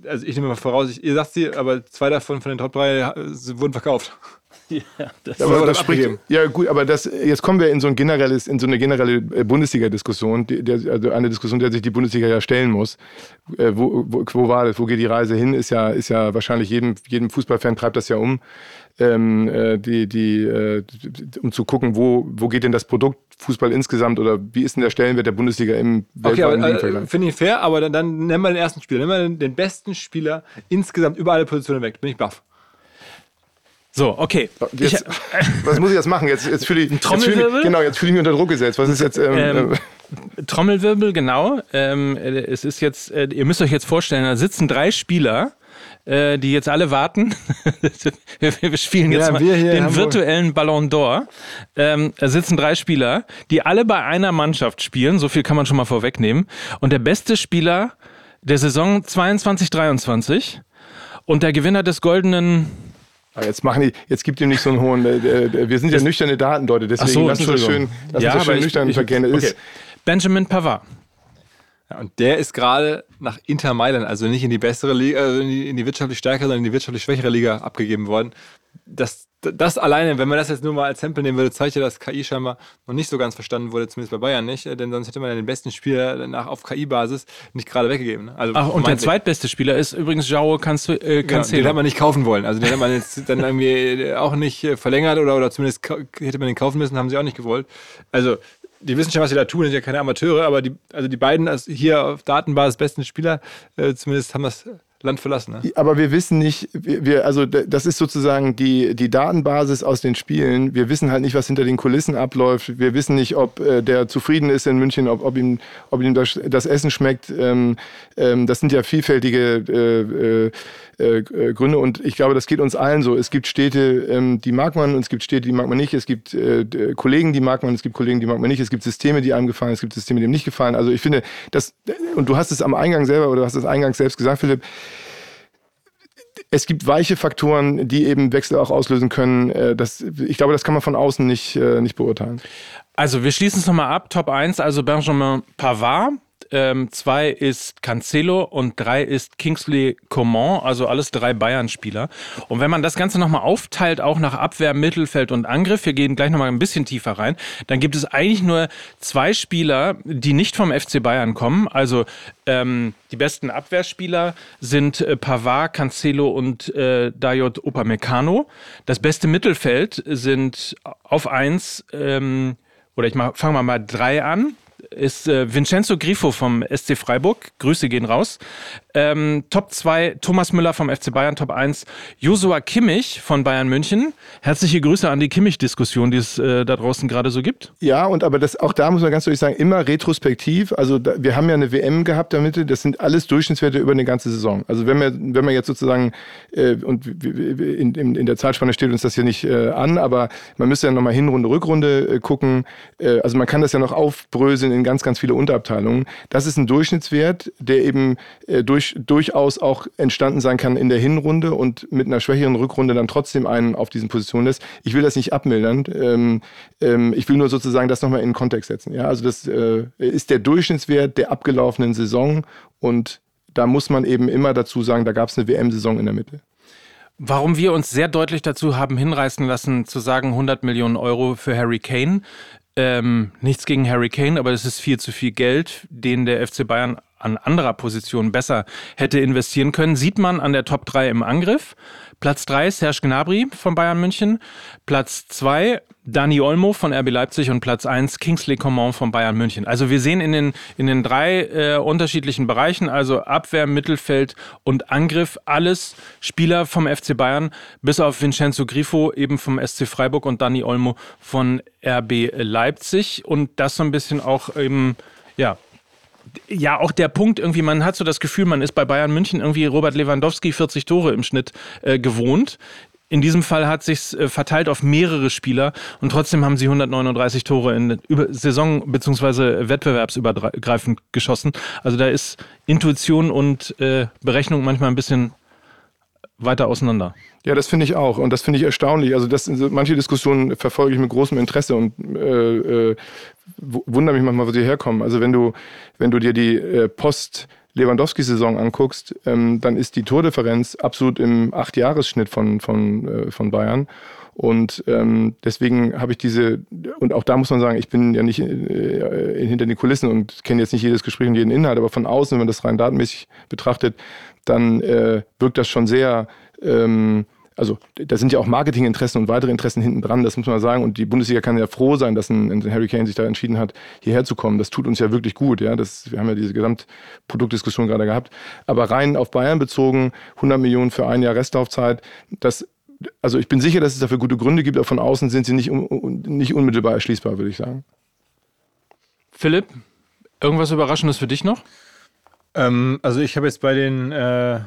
Also ich nehme mal voraus, ich, ihr sagt sie, aber zwei davon von den Top 3 äh, wurden verkauft. Ja, das, aber das spricht, ja gut, aber das, jetzt kommen wir in so, ein generelles, in so eine generelle äh, Bundesliga-Diskussion, also eine Diskussion, der sich die Bundesliga ja stellen muss. Äh, wo, wo, wo, war das? Wo geht die Reise hin? Ist ja, ist ja wahrscheinlich jedem, jedem Fußballfan treibt das ja um, ähm, äh, die, die, äh, um zu gucken, wo, wo geht denn das Produkt Fußball insgesamt oder wie ist denn der Stellenwert der Bundesliga im okay, äh, Finde ich fair, aber dann, dann nennen wir den ersten Spieler, nennen wir den, den besten Spieler insgesamt über alle Positionen weg. Bin ich baff. So, okay. Jetzt, ich, was muss ich jetzt machen? Jetzt, jetzt fühle ich, jetzt Trommelwirbel? Fühl, genau, jetzt fühle ich mich unter Druck gesetzt. Was ist jetzt? Ähm, ähm, äh, Trommelwirbel, genau. Ähm, es ist jetzt, äh, ihr müsst euch jetzt vorstellen, da sitzen drei Spieler, äh, die jetzt alle warten. wir, wir, spielen jetzt ja, mal den virtuellen Ballon d'Or. Ähm, da sitzen drei Spieler, die alle bei einer Mannschaft spielen. So viel kann man schon mal vorwegnehmen. Und der beste Spieler der Saison 22-23 und der Gewinner des goldenen jetzt machen die, jetzt gibt ihm nicht so einen hohen. Äh, äh, wir sind ja nüchterne Datenleute, deswegen so, lassen wir schön, lassen ja, schön nüchtern verkehren. Okay. Benjamin Pavard. Ja, und der ist gerade nach Inter Mailand, also nicht in die bessere Liga, also in, die, in die wirtschaftlich stärkere, sondern in die wirtschaftlich schwächere Liga abgegeben worden. Das, das alleine, wenn man das jetzt nur mal als Sample nehmen würde, zeigt ja, dass KI scheinbar noch nicht so ganz verstanden wurde, zumindest bei Bayern nicht, denn sonst hätte man ja den besten Spieler danach auf KI-Basis nicht gerade weggegeben. Ne? Also Ach, und der zweitbeste Spieler ist übrigens Joao Cancelo. Äh, ja, den hat man nicht kaufen wollen. Also den hat man jetzt dann irgendwie auch nicht äh, verlängert oder, oder zumindest hätte man den kaufen müssen, haben sie auch nicht gewollt. Also die wissen schon, was sie da tun, sind ja keine Amateure, aber die, also die beiden als hier auf Datenbasis besten Spieler äh, zumindest haben das Land verlassen. Ne? Aber wir wissen nicht, wir, also das ist sozusagen die, die Datenbasis aus den Spielen. Wir wissen halt nicht, was hinter den Kulissen abläuft. Wir wissen nicht, ob äh, der zufrieden ist in München, ob, ob ihm, ob ihm das, das Essen schmeckt. Ähm, ähm, das sind ja vielfältige äh, äh, äh, Gründe und ich glaube, das geht uns allen so. Es gibt Städte, ähm, die mag man und es gibt Städte, die mag man nicht. Es gibt äh, Kollegen, die mag man, es gibt Kollegen, die mag man nicht. Es gibt Systeme, die einem gefallen, es gibt Systeme, die ihm nicht gefallen. Also ich finde, das, und du hast es am Eingang selber oder hast es eingangs selbst gesagt, Philipp, es gibt weiche Faktoren, die eben Wechsel auch auslösen können. Äh, das, ich glaube, das kann man von außen nicht, äh, nicht beurteilen. Also wir schließen es nochmal ab. Top 1, also Benjamin Pavard ähm, zwei ist Cancelo und drei ist Kingsley Coman, also alles drei Bayern-Spieler. Und wenn man das Ganze nochmal aufteilt, auch nach Abwehr, Mittelfeld und Angriff, wir gehen gleich nochmal ein bisschen tiefer rein, dann gibt es eigentlich nur zwei Spieler, die nicht vom FC Bayern kommen. Also ähm, die besten Abwehrspieler sind äh, Pavard, Cancelo und äh, Dayot Upamecano. Das beste Mittelfeld sind auf eins ähm, oder ich fange mal mal drei an ist äh, Vincenzo Grifo vom SC Freiburg. Grüße gehen raus. Ähm, Top 2 Thomas Müller vom FC Bayern, Top 1 Josua Kimmich von Bayern München. Herzliche Grüße an die Kimmich-Diskussion, die es äh, da draußen gerade so gibt. Ja, und aber das, auch da muss man ganz deutlich sagen, immer retrospektiv. Also da, wir haben ja eine WM gehabt damit, das sind alles Durchschnittswerte über eine ganze Saison. Also wenn wir, wenn wir jetzt sozusagen, äh, und in, in, in, der Zeitspanne steht uns das hier nicht äh, an, aber man müsste ja nochmal Hinrunde, Rückrunde äh, gucken. Äh, also man kann das ja noch aufbröseln in ganz, ganz viele Unterabteilungen. Das ist ein Durchschnittswert, der eben durch durch, durchaus auch entstanden sein kann in der Hinrunde und mit einer schwächeren Rückrunde dann trotzdem einen auf diesen Positionen lässt. Ich will das nicht abmildern. Ähm, ähm, ich will nur sozusagen das nochmal in den Kontext setzen. Ja, also das äh, ist der Durchschnittswert der abgelaufenen Saison und da muss man eben immer dazu sagen, da gab es eine WM-Saison in der Mitte. Warum wir uns sehr deutlich dazu haben hinreißen lassen, zu sagen 100 Millionen Euro für Harry Kane. Ähm, nichts gegen Harry Kane, aber es ist viel zu viel Geld, den der FC Bayern an anderer Position besser hätte investieren können, sieht man an der Top 3 im Angriff. Platz 3 Serge Gnabry von Bayern München, Platz 2 Dani Olmo von RB Leipzig und Platz 1 Kingsley Coman von Bayern München. Also wir sehen in den, in den drei äh, unterschiedlichen Bereichen, also Abwehr, Mittelfeld und Angriff, alles Spieler vom FC Bayern, bis auf Vincenzo Grifo eben vom SC Freiburg und Dani Olmo von RB Leipzig. Und das so ein bisschen auch eben, ja, ja, auch der Punkt irgendwie, man hat so das Gefühl, man ist bei Bayern München irgendwie Robert Lewandowski 40 Tore im Schnitt äh, gewohnt. In diesem Fall hat sich äh, verteilt auf mehrere Spieler und trotzdem haben sie 139 Tore in Saison bzw. wettbewerbsübergreifend geschossen. Also da ist Intuition und äh, Berechnung manchmal ein bisschen weiter auseinander. Ja, das finde ich auch und das finde ich erstaunlich. Also das, manche Diskussionen verfolge ich mit großem Interesse und äh, äh, wundere mich manchmal, wo sie herkommen. Also wenn du, wenn du dir die äh, Post Lewandowski-Saison anguckst, ähm, dann ist die Tordifferenz absolut im Acht-Jahres-Schnitt von, von, äh, von Bayern. Und ähm, deswegen habe ich diese, und auch da muss man sagen, ich bin ja nicht äh, hinter den Kulissen und kenne jetzt nicht jedes Gespräch und jeden Inhalt, aber von außen, wenn man das rein datenmäßig betrachtet, dann äh, wirkt das schon sehr ähm, also da sind ja auch Marketinginteressen und weitere Interessen hinten dran, das muss man sagen. Und die Bundesliga kann ja froh sein, dass ein, ein Harry Kane sich da entschieden hat, hierher zu kommen. Das tut uns ja wirklich gut. Ja? Das, wir haben ja diese Gesamtproduktdiskussion gerade gehabt. Aber rein auf Bayern bezogen, 100 Millionen für ein Jahr Restlaufzeit, das also ich bin sicher, dass es dafür gute Gründe gibt, aber von außen sind sie nicht, un, nicht unmittelbar erschließbar, würde ich sagen. Philipp, irgendwas Überraschendes für dich noch? Ähm, also ich habe jetzt bei den äh,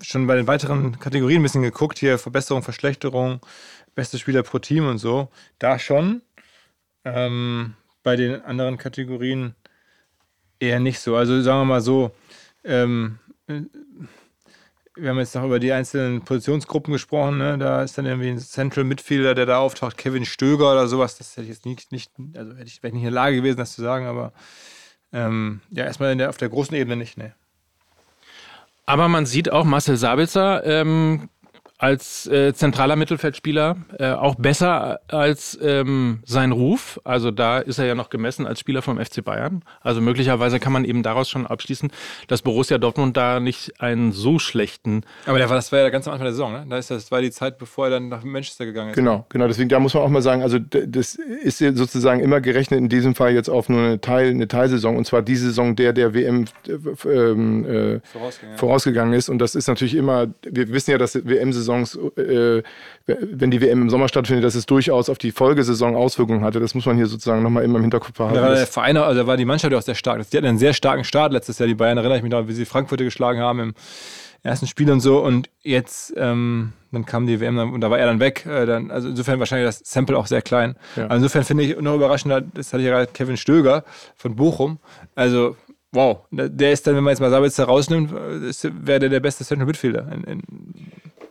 schon bei den weiteren Kategorien ein bisschen geguckt, hier Verbesserung, Verschlechterung, beste Spieler pro Team und so. Da schon. Ähm, bei den anderen Kategorien eher nicht so. Also sagen wir mal so, ähm, wir haben jetzt noch über die einzelnen Positionsgruppen gesprochen. Ne? Da ist dann irgendwie ein Central Midfielder, der da auftaucht, Kevin Stöger oder sowas. Das hätte ich jetzt nicht, nicht also hätte ich, wäre ich nicht in der Lage gewesen, das zu sagen, aber ähm, ja, erstmal der, auf der großen Ebene nicht, ne. Aber man sieht auch Marcel Sabitzer ähm, als äh, zentraler Mittelfeldspieler äh, auch besser als ähm, sein Ruf. Also da ist er ja noch gemessen als Spieler vom FC Bayern. Also möglicherweise kann man eben daraus schon abschließen, dass Borussia Dortmund da nicht einen so schlechten. Aber der war, das war ja ganz am Anfang der Saison, ne? Das war die Zeit, bevor er dann nach Manchester gegangen ist. Genau, genau. Deswegen da muss man auch mal sagen, also das ist sozusagen immer gerechnet in diesem Fall jetzt auf nur eine, Teil, eine Teilsaison und zwar die Saison, der der WM äh, ähm, äh, vorausgegangen. vorausgegangen ist. Und das ist natürlich immer, wir wissen ja, dass WM-Saison Saisons, äh, wenn die WM im Sommer stattfindet, dass es durchaus auf die Folgesaison Auswirkungen hatte. Das muss man hier sozusagen nochmal immer im Hinterkopf haben. Da war der Verein, also da war die Mannschaft auch sehr stark. Die hatten einen sehr starken Start letztes Jahr, die Bayern, erinnere ich mich noch, wie sie Frankfurter geschlagen haben im ersten Spiel und so. Und jetzt, ähm, dann kam die WM und da war er dann weg. Äh, dann, also insofern wahrscheinlich das Sample auch sehr klein. Ja. Also insofern finde ich noch überraschender, das hatte ich ja gerade Kevin Stöger von Bochum. Also wow, der ist dann, wenn man jetzt mal Sabitzer rausnimmt, äh, wäre der der beste Central Midfielder in, in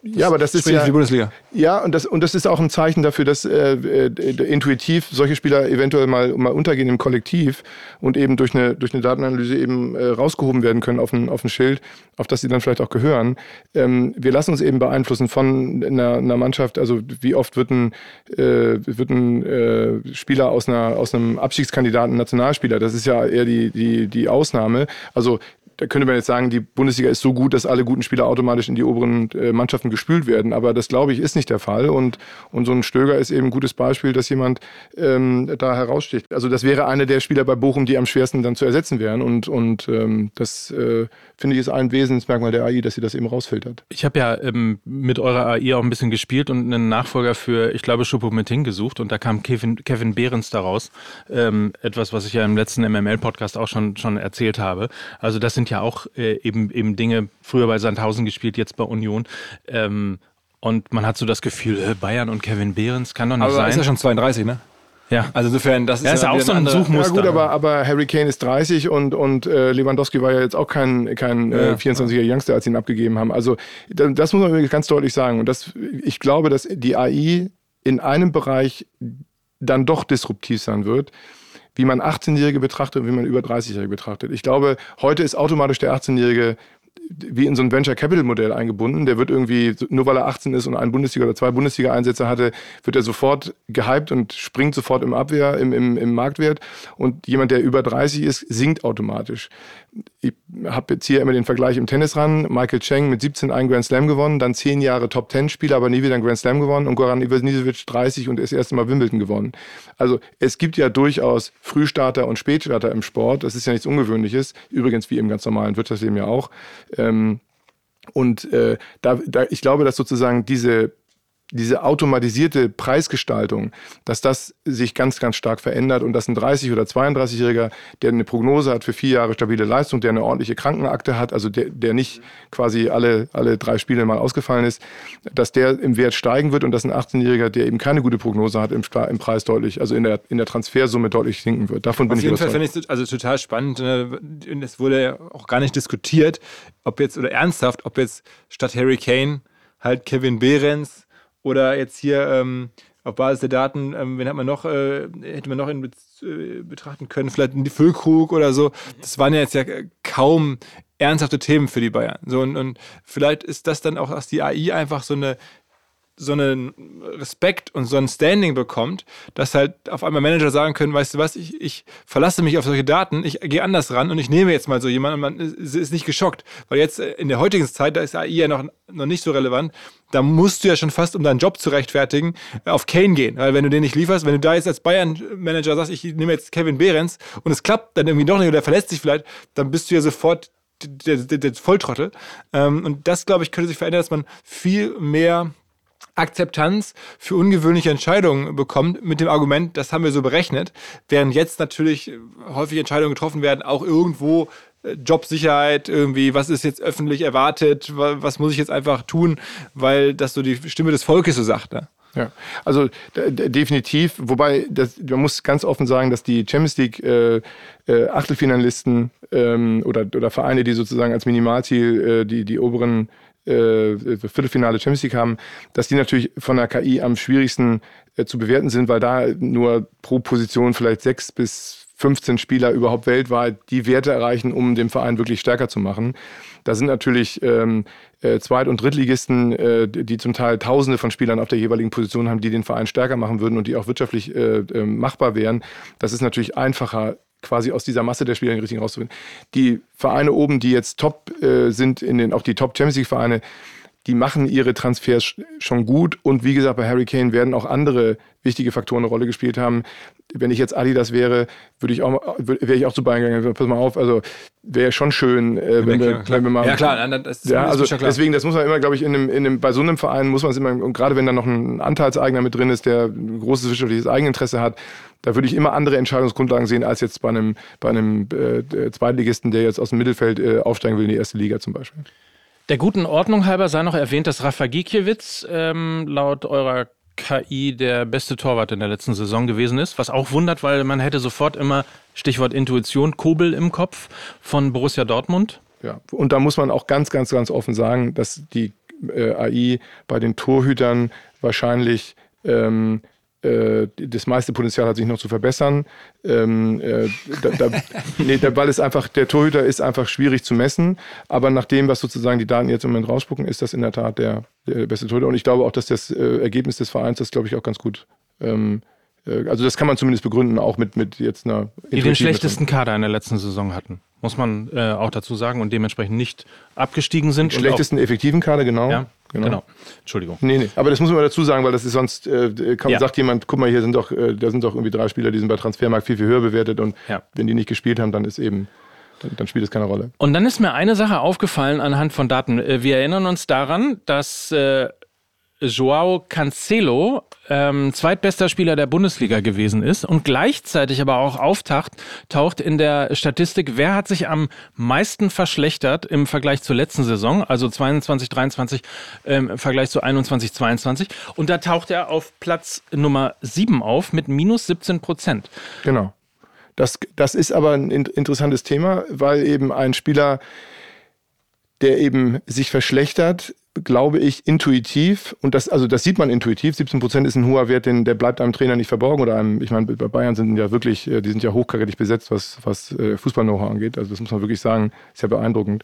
ja, aber das ist ja, die Bundesliga. Ja, und das, und das ist auch ein Zeichen dafür, dass äh, äh, intuitiv solche Spieler eventuell mal, mal untergehen im Kollektiv und eben durch eine, durch eine Datenanalyse eben äh, rausgehoben werden können auf ein, auf ein Schild, auf das sie dann vielleicht auch gehören. Ähm, wir lassen uns eben beeinflussen von einer, einer Mannschaft. Also wie oft wird ein, äh, wird ein äh, Spieler aus, einer, aus einem Abstiegskandidaten Nationalspieler? Das ist ja eher die, die, die Ausnahme. Also da könnte man jetzt sagen, die Bundesliga ist so gut, dass alle guten Spieler automatisch in die oberen äh, Mannschaften gespült werden. Aber das, glaube ich, ist nicht der Fall. Und, und so ein Stöger ist eben ein gutes Beispiel, dass jemand ähm, da heraussticht. Also das wäre einer der Spieler bei Bochum, die am schwersten dann zu ersetzen wären. Und, und ähm, das äh, finde ich ist ein Wesensmerkmal der AI, dass sie das eben rausfiltert. Ich habe ja ähm, mit eurer AI auch ein bisschen gespielt und einen Nachfolger für, ich glaube, Choupo-Moting gesucht. Und da kam Kevin, Kevin Behrens daraus. Ähm, etwas, was ich ja im letzten MML-Podcast auch schon, schon erzählt habe. Also das sind sind ja auch äh, eben, eben Dinge, früher bei Sandhausen gespielt, jetzt bei Union. Ähm, und man hat so das Gefühl, äh, Bayern und Kevin Behrens kann doch nicht aber sein. ist ja schon 32, ne? Ja. Also insofern, das ist, ja, ist ja auch so ein Suchmuster. Ja gut, aber, aber Harry Kane ist 30 und, und äh, Lewandowski war ja jetzt auch kein, kein äh, ja, äh, 24er Youngster, als sie ihn abgegeben haben. Also das muss man wirklich ganz deutlich sagen. Und das, ich glaube, dass die AI in einem Bereich dann doch disruptiv sein wird wie man 18-Jährige betrachtet und wie man über 30-Jährige betrachtet. Ich glaube, heute ist automatisch der 18-Jährige wie in so ein Venture Capital Modell eingebunden. Der wird irgendwie, nur weil er 18 ist und ein Bundesliga oder zwei Bundesliga-Einsätze hatte, wird er sofort gehypt und springt sofort im Abwehr, im, im, im Marktwert. Und jemand, der über 30 ist, sinkt automatisch. Ich habe jetzt hier immer den Vergleich im Tennis ran. Michael Cheng mit 17 einen Grand Slam gewonnen, dann 10 Jahre Top 10 Spieler, aber nie wieder einen Grand Slam gewonnen und Goran Ivanisevic 30 und das erste Mal Wimbledon gewonnen. Also es gibt ja durchaus Frühstarter und Spätstarter im Sport. Das ist ja nichts Ungewöhnliches. Übrigens wie im ganz normalen Wirtschaftsleben ja auch. Ähm, und äh, da, da, ich glaube, dass sozusagen diese diese automatisierte Preisgestaltung, dass das sich ganz, ganz stark verändert und dass ein 30- oder 32-Jähriger, der eine Prognose hat für vier Jahre stabile Leistung, der eine ordentliche Krankenakte hat, also der, der nicht quasi alle, alle drei Spiele mal ausgefallen ist, dass der im Wert steigen wird und dass ein 18-Jähriger, der eben keine gute Prognose hat, im, im Preis deutlich, also in der, in der Transfersumme deutlich sinken wird. Davon bin Auf ich jeden Fall finde ich es also total spannend. Ne? Es wurde ja auch gar nicht diskutiert, ob jetzt, oder ernsthaft, ob jetzt statt Harry Kane halt Kevin Behrens oder jetzt hier ähm, auf Basis der Daten, ähm, wen hat man noch, äh, hätte man noch in äh, betrachten können, vielleicht die Füllkrug oder so. Das waren ja jetzt ja kaum ernsthafte Themen für die Bayern. So, und, und vielleicht ist das dann auch, dass die AI einfach so eine so einen Respekt und so ein Standing bekommt, dass halt auf einmal Manager sagen können, weißt du was, ich, ich verlasse mich auf solche Daten, ich gehe anders ran und ich nehme jetzt mal so jemanden und man ist nicht geschockt. Weil jetzt in der heutigen Zeit, da ist AI ja noch, noch nicht so relevant, da musst du ja schon fast, um deinen Job zu rechtfertigen, auf Kane gehen. Weil wenn du den nicht lieferst, wenn du da jetzt als Bayern-Manager sagst, ich nehme jetzt Kevin Behrens und es klappt dann irgendwie doch nicht oder verlässt sich vielleicht, dann bist du ja sofort der, der, der Volltrottel. Ähm, und das, glaube ich, könnte sich verändern, dass man viel mehr Akzeptanz für ungewöhnliche Entscheidungen bekommt mit dem Argument, das haben wir so berechnet, während jetzt natürlich häufig Entscheidungen getroffen werden, auch irgendwo äh, Jobsicherheit, irgendwie, was ist jetzt öffentlich erwartet, was muss ich jetzt einfach tun, weil das so die Stimme des Volkes so sagt. Ne? Ja, also definitiv, wobei das, man muss ganz offen sagen, dass die Champions League äh, äh, Achtelfinalisten ähm, oder, oder Vereine, die sozusagen als Minimalziel äh, die, die oberen äh, Viertelfinale Champions League haben, dass die natürlich von der KI am schwierigsten äh, zu bewerten sind, weil da nur pro Position vielleicht sechs bis 15 Spieler überhaupt weltweit die Werte erreichen, um den Verein wirklich stärker zu machen. Da sind natürlich ähm, äh, Zweit- und Drittligisten, äh, die zum Teil Tausende von Spielern auf der jeweiligen Position haben, die den Verein stärker machen würden und die auch wirtschaftlich äh, äh machbar wären. Das ist natürlich einfacher quasi aus dieser Masse der Spieler richtig rauszufinden. Die Vereine oben, die jetzt top äh, sind, in den, auch die Top Champions League Vereine, die machen ihre Transfers schon gut und wie gesagt, bei Harry Kane werden auch andere wichtige Faktoren eine Rolle gespielt haben. Wenn ich jetzt Adidas wäre, würde ich auch wäre ich auch zu Bayern gegangen. Pass mal auf, also wäre schon schön, äh, wenn, wir, wenn wir mal ja klar, das, das ja, also klar. deswegen das muss man immer, glaube ich, in einem, in einem, bei so einem Verein muss man es immer und gerade wenn da noch ein Anteilseigner mit drin ist, der ein großes wirtschaftliches Eigeninteresse hat, da würde ich immer andere Entscheidungsgrundlagen sehen als jetzt bei einem bei einem äh, Zweitligisten, der jetzt aus dem Mittelfeld äh, aufsteigen will in die erste Liga zum Beispiel. Der guten Ordnung halber sei noch erwähnt, dass Rafa Gikiewicz ähm, laut eurer KI der beste Torwart in der letzten Saison gewesen ist, was auch wundert, weil man hätte sofort immer Stichwort Intuition Kobel im Kopf von Borussia Dortmund. Ja, und da muss man auch ganz, ganz, ganz offen sagen, dass die äh, AI bei den Torhütern wahrscheinlich ähm, äh, das meiste Potenzial hat sich noch zu verbessern. Ähm, äh, da, da, nee, der Ball ist einfach, der Torhüter ist einfach schwierig zu messen. Aber nach dem, was sozusagen die Daten jetzt im Moment rausspucken, ist das in der Tat der, der beste Torhüter. Und ich glaube auch, dass das äh, Ergebnis des Vereins das, glaube ich, auch ganz gut ähm, äh, also das kann man zumindest begründen, auch mit, mit jetzt einer... Die den schlechtesten Kader in der letzten Saison hatten, muss man äh, auch dazu sagen und dementsprechend nicht abgestiegen sind. Den schlechtesten effektiven Kader, genau. Ja, genau. genau. Entschuldigung. Nee, nee, aber das muss man dazu sagen, weil das ist sonst, äh, kann, ja. sagt jemand, guck mal, hier sind doch, äh, da sind doch irgendwie drei Spieler, die sind bei Transfermarkt viel, viel höher bewertet und ja. wenn die nicht gespielt haben, dann ist eben dann, spielt es keine Rolle. Und dann ist mir eine Sache aufgefallen anhand von Daten. Äh, wir erinnern uns daran, dass äh, Joao Cancelo ähm, zweitbester Spieler der Bundesliga gewesen ist und gleichzeitig aber auch auftaucht taucht in der Statistik, wer hat sich am meisten verschlechtert im Vergleich zur letzten Saison, also 22, 23 ähm, im Vergleich zu 21, 22. Und da taucht er auf Platz Nummer 7 auf mit minus 17 Prozent. Genau. Das, das ist aber ein interessantes Thema, weil eben ein Spieler, der eben sich verschlechtert, glaube ich, intuitiv, und das, also das sieht man intuitiv, 17 Prozent ist ein hoher Wert, den, der bleibt einem Trainer nicht verborgen oder einem, ich meine, bei Bayern sind ja wirklich, äh, die sind ja hochkarätig besetzt, was, was äh, Fußball-Know-how angeht. Also das muss man wirklich sagen, ist ja beeindruckend.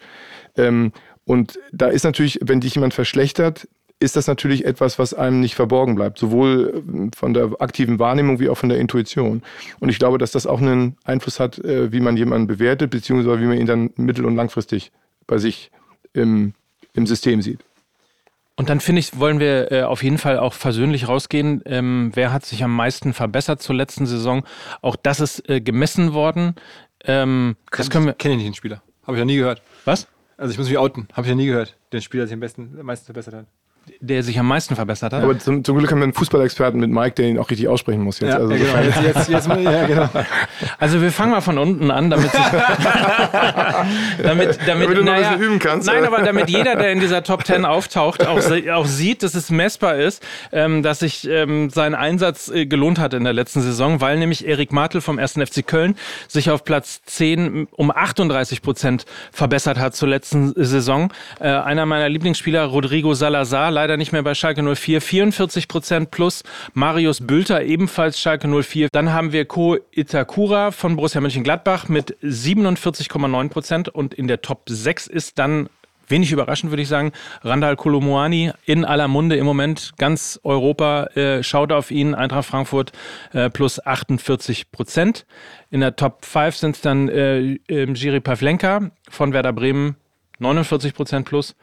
Ähm, und da ist natürlich, wenn dich jemand verschlechtert, ist das natürlich etwas, was einem nicht verborgen bleibt, sowohl äh, von der aktiven Wahrnehmung wie auch von der Intuition. Und ich glaube, dass das auch einen Einfluss hat, wie man jemanden bewertet, beziehungsweise wie man ihn dann mittel- und langfristig bei sich im, im System sieht. Und dann finde ich, wollen wir äh, auf jeden Fall auch versöhnlich rausgehen. Ähm, wer hat sich am meisten verbessert zur letzten Saison? Auch das ist äh, gemessen worden. Ähm, das können wir. Kenne ich nicht den Spieler. Habe ich ja nie gehört. Was? Also ich muss mich outen. Habe ich ja nie gehört. Den Spieler, der sich am, besten, am meisten verbessert hat der sich am meisten verbessert hat. Aber zum, zum Glück haben wir einen Fußballexperten mit Mike, der ihn auch richtig aussprechen muss jetzt. Ja, also, genau. jetzt, jetzt, jetzt, ja, genau. also wir fangen mal von unten an, damit damit, damit, damit du naja, üben kannst. Nein, aber damit jeder, der in dieser Top 10 auftaucht, auch, auch sieht, dass es messbar ist, ähm, dass sich ähm, sein Einsatz äh, gelohnt hat in der letzten Saison, weil nämlich Erik Martel vom 1. FC Köln sich auf Platz 10 um 38 Prozent verbessert hat zur letzten Saison. Äh, einer meiner Lieblingsspieler, Rodrigo Salazar, leider nicht mehr bei Schalke 04, 44 Prozent plus. Marius Bülter ebenfalls Schalke 04. Dann haben wir Ko Itakura von Borussia Mönchengladbach mit 47,9 Prozent und in der Top 6 ist dann wenig überraschend, würde ich sagen. Randall Kolomoani in aller Munde im Moment. Ganz Europa äh, schaut auf ihn. Eintracht Frankfurt äh, plus 48 Prozent. In der Top 5 sind es dann äh, Jiri Pavlenka von Werder Bremen 49 Prozent plus.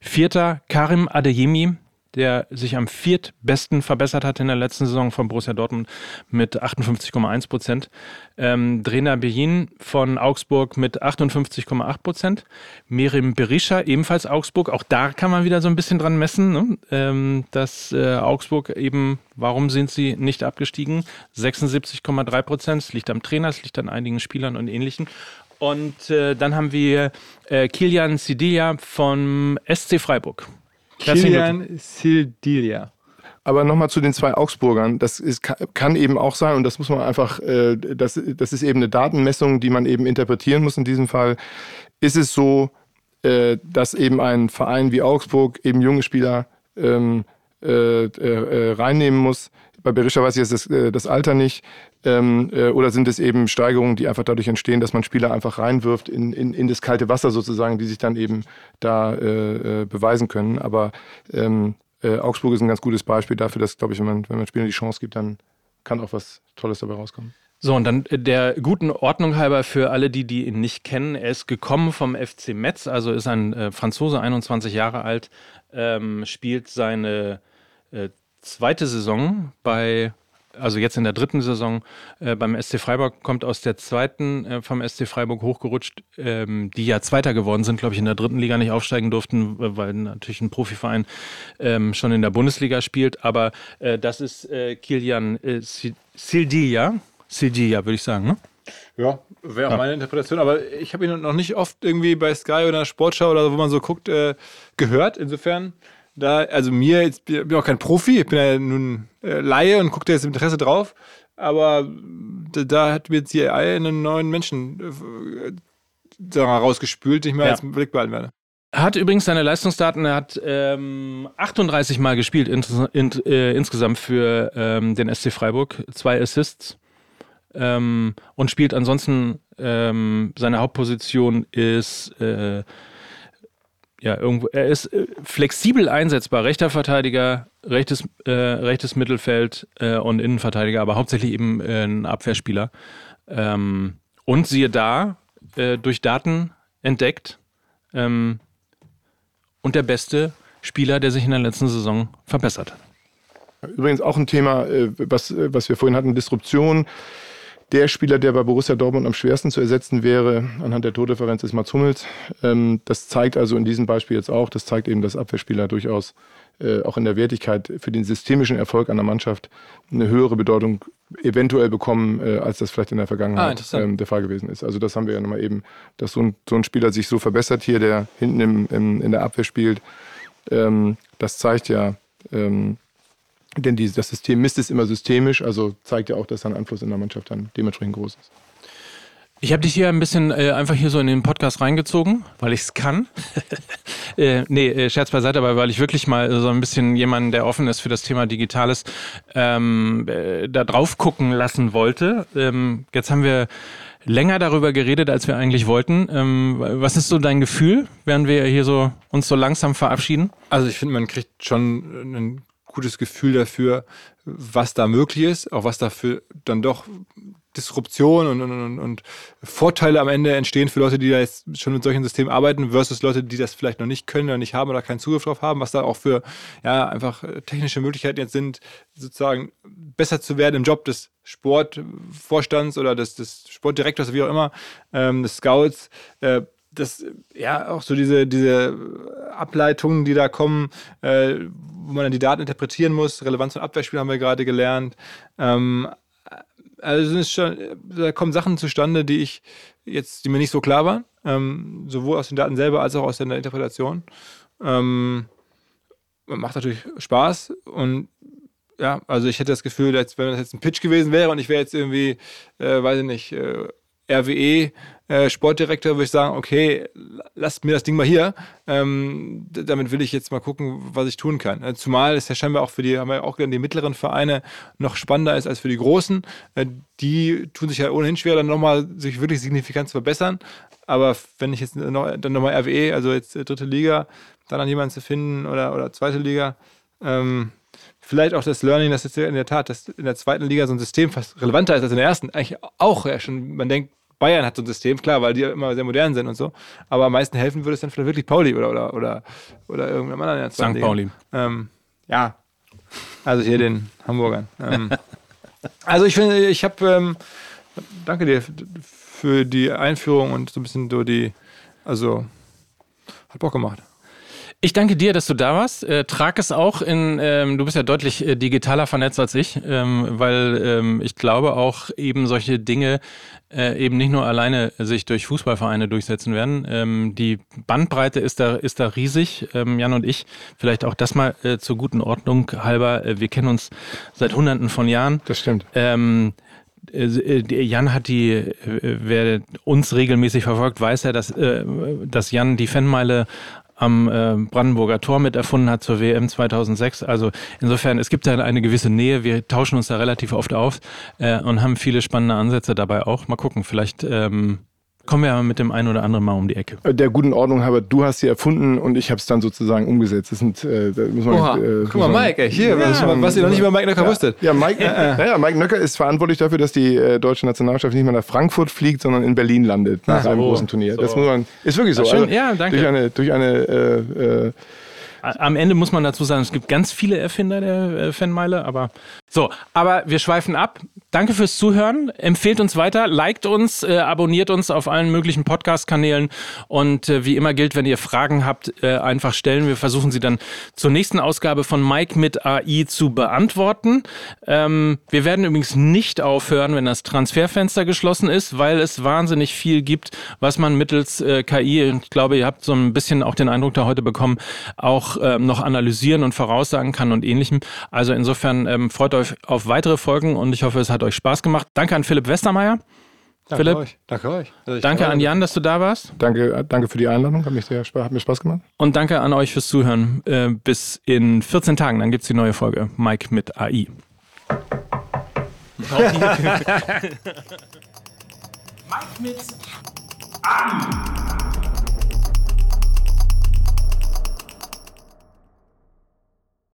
Vierter Karim Adeyemi, der sich am viertbesten verbessert hat in der letzten Saison von Borussia Dortmund mit 58,1 Prozent. Ähm, Drena Beyin von Augsburg mit 58,8 Prozent. Merim Berisha, ebenfalls Augsburg. Auch da kann man wieder so ein bisschen dran messen, ne? ähm, dass äh, Augsburg eben, warum sind sie nicht abgestiegen? 76,3 Prozent. Es liegt am Trainer, es liegt an einigen Spielern und Ähnlichen. Und äh, dann haben wir äh, Kilian Sidilia vom SC Freiburg. Kilian Sidilia. Aber nochmal zu den zwei Augsburgern. Das ist, kann eben auch sein, und das muss man einfach, äh, das, das ist eben eine Datenmessung, die man eben interpretieren muss in diesem Fall. Ist es so, äh, dass eben ein Verein wie Augsburg eben junge Spieler ähm, äh, äh, reinnehmen muss? Bei Berisha weiß ich jetzt das, äh, das Alter nicht. Ähm, äh, oder sind es eben Steigerungen, die einfach dadurch entstehen, dass man Spieler einfach reinwirft in, in, in das kalte Wasser sozusagen, die sich dann eben da äh, äh, beweisen können. Aber ähm, äh, Augsburg ist ein ganz gutes Beispiel dafür, dass, glaube ich, wenn man, wenn man Spielern die Chance gibt, dann kann auch was Tolles dabei rauskommen. So, und dann äh, der guten Ordnung halber für alle, die, die ihn nicht kennen. Er ist gekommen vom FC Metz, also ist ein äh, Franzose, 21 Jahre alt, ähm, spielt seine äh, zweite Saison bei also jetzt in der dritten Saison äh, beim SC Freiburg, kommt aus der zweiten äh, vom SC Freiburg hochgerutscht, ähm, die ja Zweiter geworden sind, glaube ich, in der dritten Liga nicht aufsteigen durften, weil natürlich ein Profiverein ähm, schon in der Bundesliga spielt. Aber äh, das ist äh, Kilian äh, Sildia, Sildia würde ich sagen, ne? Ja, wäre auch ja. meine Interpretation, aber ich habe ihn noch nicht oft irgendwie bei Sky oder Sportschau oder so, wo man so guckt, äh, gehört. Insofern da, also mir, ich bin auch kein Profi, ich bin ja nun äh, Laie und gucke da jetzt Interesse drauf, aber da, da hat mir jetzt hier einen neuen Menschen äh, rausgespült, den ich mir ja. als Blick behalten werde. Er hat übrigens seine Leistungsdaten, er hat ähm, 38 Mal gespielt in, in, äh, insgesamt für ähm, den SC Freiburg, zwei Assists ähm, und spielt ansonsten, ähm, seine Hauptposition ist äh, ja, irgendwo, er ist äh, flexibel einsetzbar, rechter Verteidiger, rechtes, äh, rechtes Mittelfeld äh, und Innenverteidiger, aber hauptsächlich eben äh, ein Abwehrspieler. Ähm, und siehe da, äh, durch Daten entdeckt ähm, und der beste Spieler, der sich in der letzten Saison verbessert hat. Übrigens auch ein Thema, äh, was, was wir vorhin hatten, Disruption. Der Spieler, der bei Borussia Dortmund am schwersten zu ersetzen wäre, anhand der Tordifferenz, ist Mats Hummels. Ähm, das zeigt also in diesem Beispiel jetzt auch, das zeigt eben, dass Abwehrspieler durchaus äh, auch in der Wertigkeit für den systemischen Erfolg einer Mannschaft eine höhere Bedeutung eventuell bekommen, äh, als das vielleicht in der Vergangenheit ah, ähm, der Fall gewesen ist. Also das haben wir ja nochmal eben, dass so ein, so ein Spieler sich so verbessert hier, der hinten im, im, in der Abwehr spielt. Ähm, das zeigt ja, denn die, das System misst es immer systemisch, also zeigt ja auch, dass sein Einfluss in der Mannschaft dann dementsprechend groß ist. Ich habe dich hier ein bisschen äh, einfach hier so in den Podcast reingezogen, weil ich es kann. Äh, nee, äh, Scherz beiseite, aber weil ich wirklich mal so ein bisschen jemanden, der offen ist für das Thema Digitales, ähm, äh, da drauf gucken lassen wollte. Ähm, jetzt haben wir länger darüber geredet, als wir eigentlich wollten. Ähm, was ist so dein Gefühl, während wir hier so uns so langsam verabschieden? Also ich finde, man kriegt schon ein gutes Gefühl dafür, was da möglich ist, auch was dafür dann doch Disruption und, und, und, Vorteile am Ende entstehen für Leute, die da jetzt schon mit solchen Systemen arbeiten, versus Leute, die das vielleicht noch nicht können oder nicht haben oder keinen Zugriff drauf haben, was da auch für ja einfach äh, technische Möglichkeiten jetzt sind, sozusagen besser zu werden im Job des Sportvorstands oder des, des Sportdirektors, wie auch immer, ähm, des Scouts. Äh, das, ja, auch so diese, diese Ableitungen, die da kommen, äh, wo man dann die Daten interpretieren muss. Relevanz von Abwehrspielen haben wir gerade gelernt. Ähm, also schon, da kommen Sachen zustande, die ich jetzt, die mir nicht so klar waren, ähm, sowohl aus den Daten selber als auch aus der Interpretation. Ähm, macht natürlich Spaß und ja, also ich hätte das Gefühl, als wenn das jetzt ein Pitch gewesen wäre und ich wäre jetzt irgendwie, äh, weiß ich nicht, äh, RWE äh, Sportdirektor, würde ich sagen, okay, lasst mir das Ding mal hier. Ähm, damit will ich jetzt mal gucken, was ich tun kann. Äh, zumal es ja scheinbar auch für die, haben wir auch gelernt, die mittleren Vereine noch spannender ist als für die großen. Äh, die tun sich ja ohnehin schwer, dann nochmal sich wirklich signifikant zu verbessern. Aber wenn ich jetzt noch, dann nochmal RWE, also jetzt dritte Liga, dann an jemanden zu finden oder, oder zweite Liga, ähm, vielleicht auch das Learning, dass jetzt in der Tat, dass in der zweiten Liga so ein System fast relevanter ist als in der ersten. Eigentlich auch ja schon, man denkt, Bayern hat so ein System, klar, weil die immer sehr modern sind und so. Aber am meisten helfen würde es dann vielleicht wirklich Pauli oder, oder, oder, oder irgendeinem anderen. St. Pauli. Ähm, ja, also hier den Hamburgern. Ähm, also ich finde, ich habe, ähm, danke dir für die Einführung und so ein bisschen so die, also hat Bock gemacht. Ich danke dir, dass du da warst. Äh, trag es auch in, ähm, du bist ja deutlich äh, digitaler vernetzt als ich, ähm, weil ähm, ich glaube auch eben solche Dinge äh, eben nicht nur alleine sich durch Fußballvereine durchsetzen werden. Ähm, die Bandbreite ist da, ist da riesig. Ähm, Jan und ich, vielleicht auch das mal äh, zur guten Ordnung halber, äh, wir kennen uns seit hunderten von Jahren. Das stimmt. Ähm, äh, Jan hat die, wer uns regelmäßig verfolgt, weiß ja, dass, dass Jan die Fanmeile am äh, Brandenburger Tor mit erfunden hat zur WM 2006. Also insofern, es gibt da eine gewisse Nähe. Wir tauschen uns da relativ oft auf äh, und haben viele spannende Ansätze dabei auch. Mal gucken, vielleicht ähm, kommen wir ja mit dem einen oder anderen mal um die Ecke. Äh, der guten Ordnung halber, du hast sie erfunden und ich habe es dann sozusagen umgesetzt. Das sind, äh, da muss man, Oha. Äh, Guck mal, Mike, ey, hier, ja, was, was ihr noch nicht über Mike Nöcker ja. wusstet. Ja, Mike, äh, Mike Nöcker ist verantwortlich dafür, dass die äh, deutsche Nationalmannschaft nicht mehr nach Frankfurt fliegt, sondern in Berlin landet nach einem so. großen Turnier. So. Das muss man, ist wirklich so. Schön, also, ja, danke. Durch eine, durch eine äh, äh, am Ende muss man dazu sagen, es gibt ganz viele Erfinder der äh, Fanmeile, aber so, aber wir schweifen ab. Danke fürs Zuhören. Empfehlt uns weiter, liked uns, äh, abonniert uns auf allen möglichen Podcast-Kanälen und äh, wie immer gilt, wenn ihr Fragen habt, äh, einfach stellen. Wir versuchen sie dann zur nächsten Ausgabe von Mike mit AI zu beantworten. Ähm, wir werden übrigens nicht aufhören, wenn das Transferfenster geschlossen ist, weil es wahnsinnig viel gibt, was man mittels äh, KI, ich glaube, ihr habt so ein bisschen auch den Eindruck da heute bekommen, auch auch ähm, noch analysieren und voraussagen kann und ähnlichem. Also insofern ähm, freut euch auf weitere Folgen und ich hoffe, es hat euch Spaß gemacht. Danke an Philipp Westermeier. Danke Philipp. Euch. Danke euch. Also danke an Jan, dass du da warst. Danke, danke für die Einladung. Hat, mich sehr, hat mir Spaß gemacht. Und danke an euch fürs Zuhören. Äh, bis in 14 Tagen, dann gibt es die neue Folge. Mike mit AI. Mike mit AI.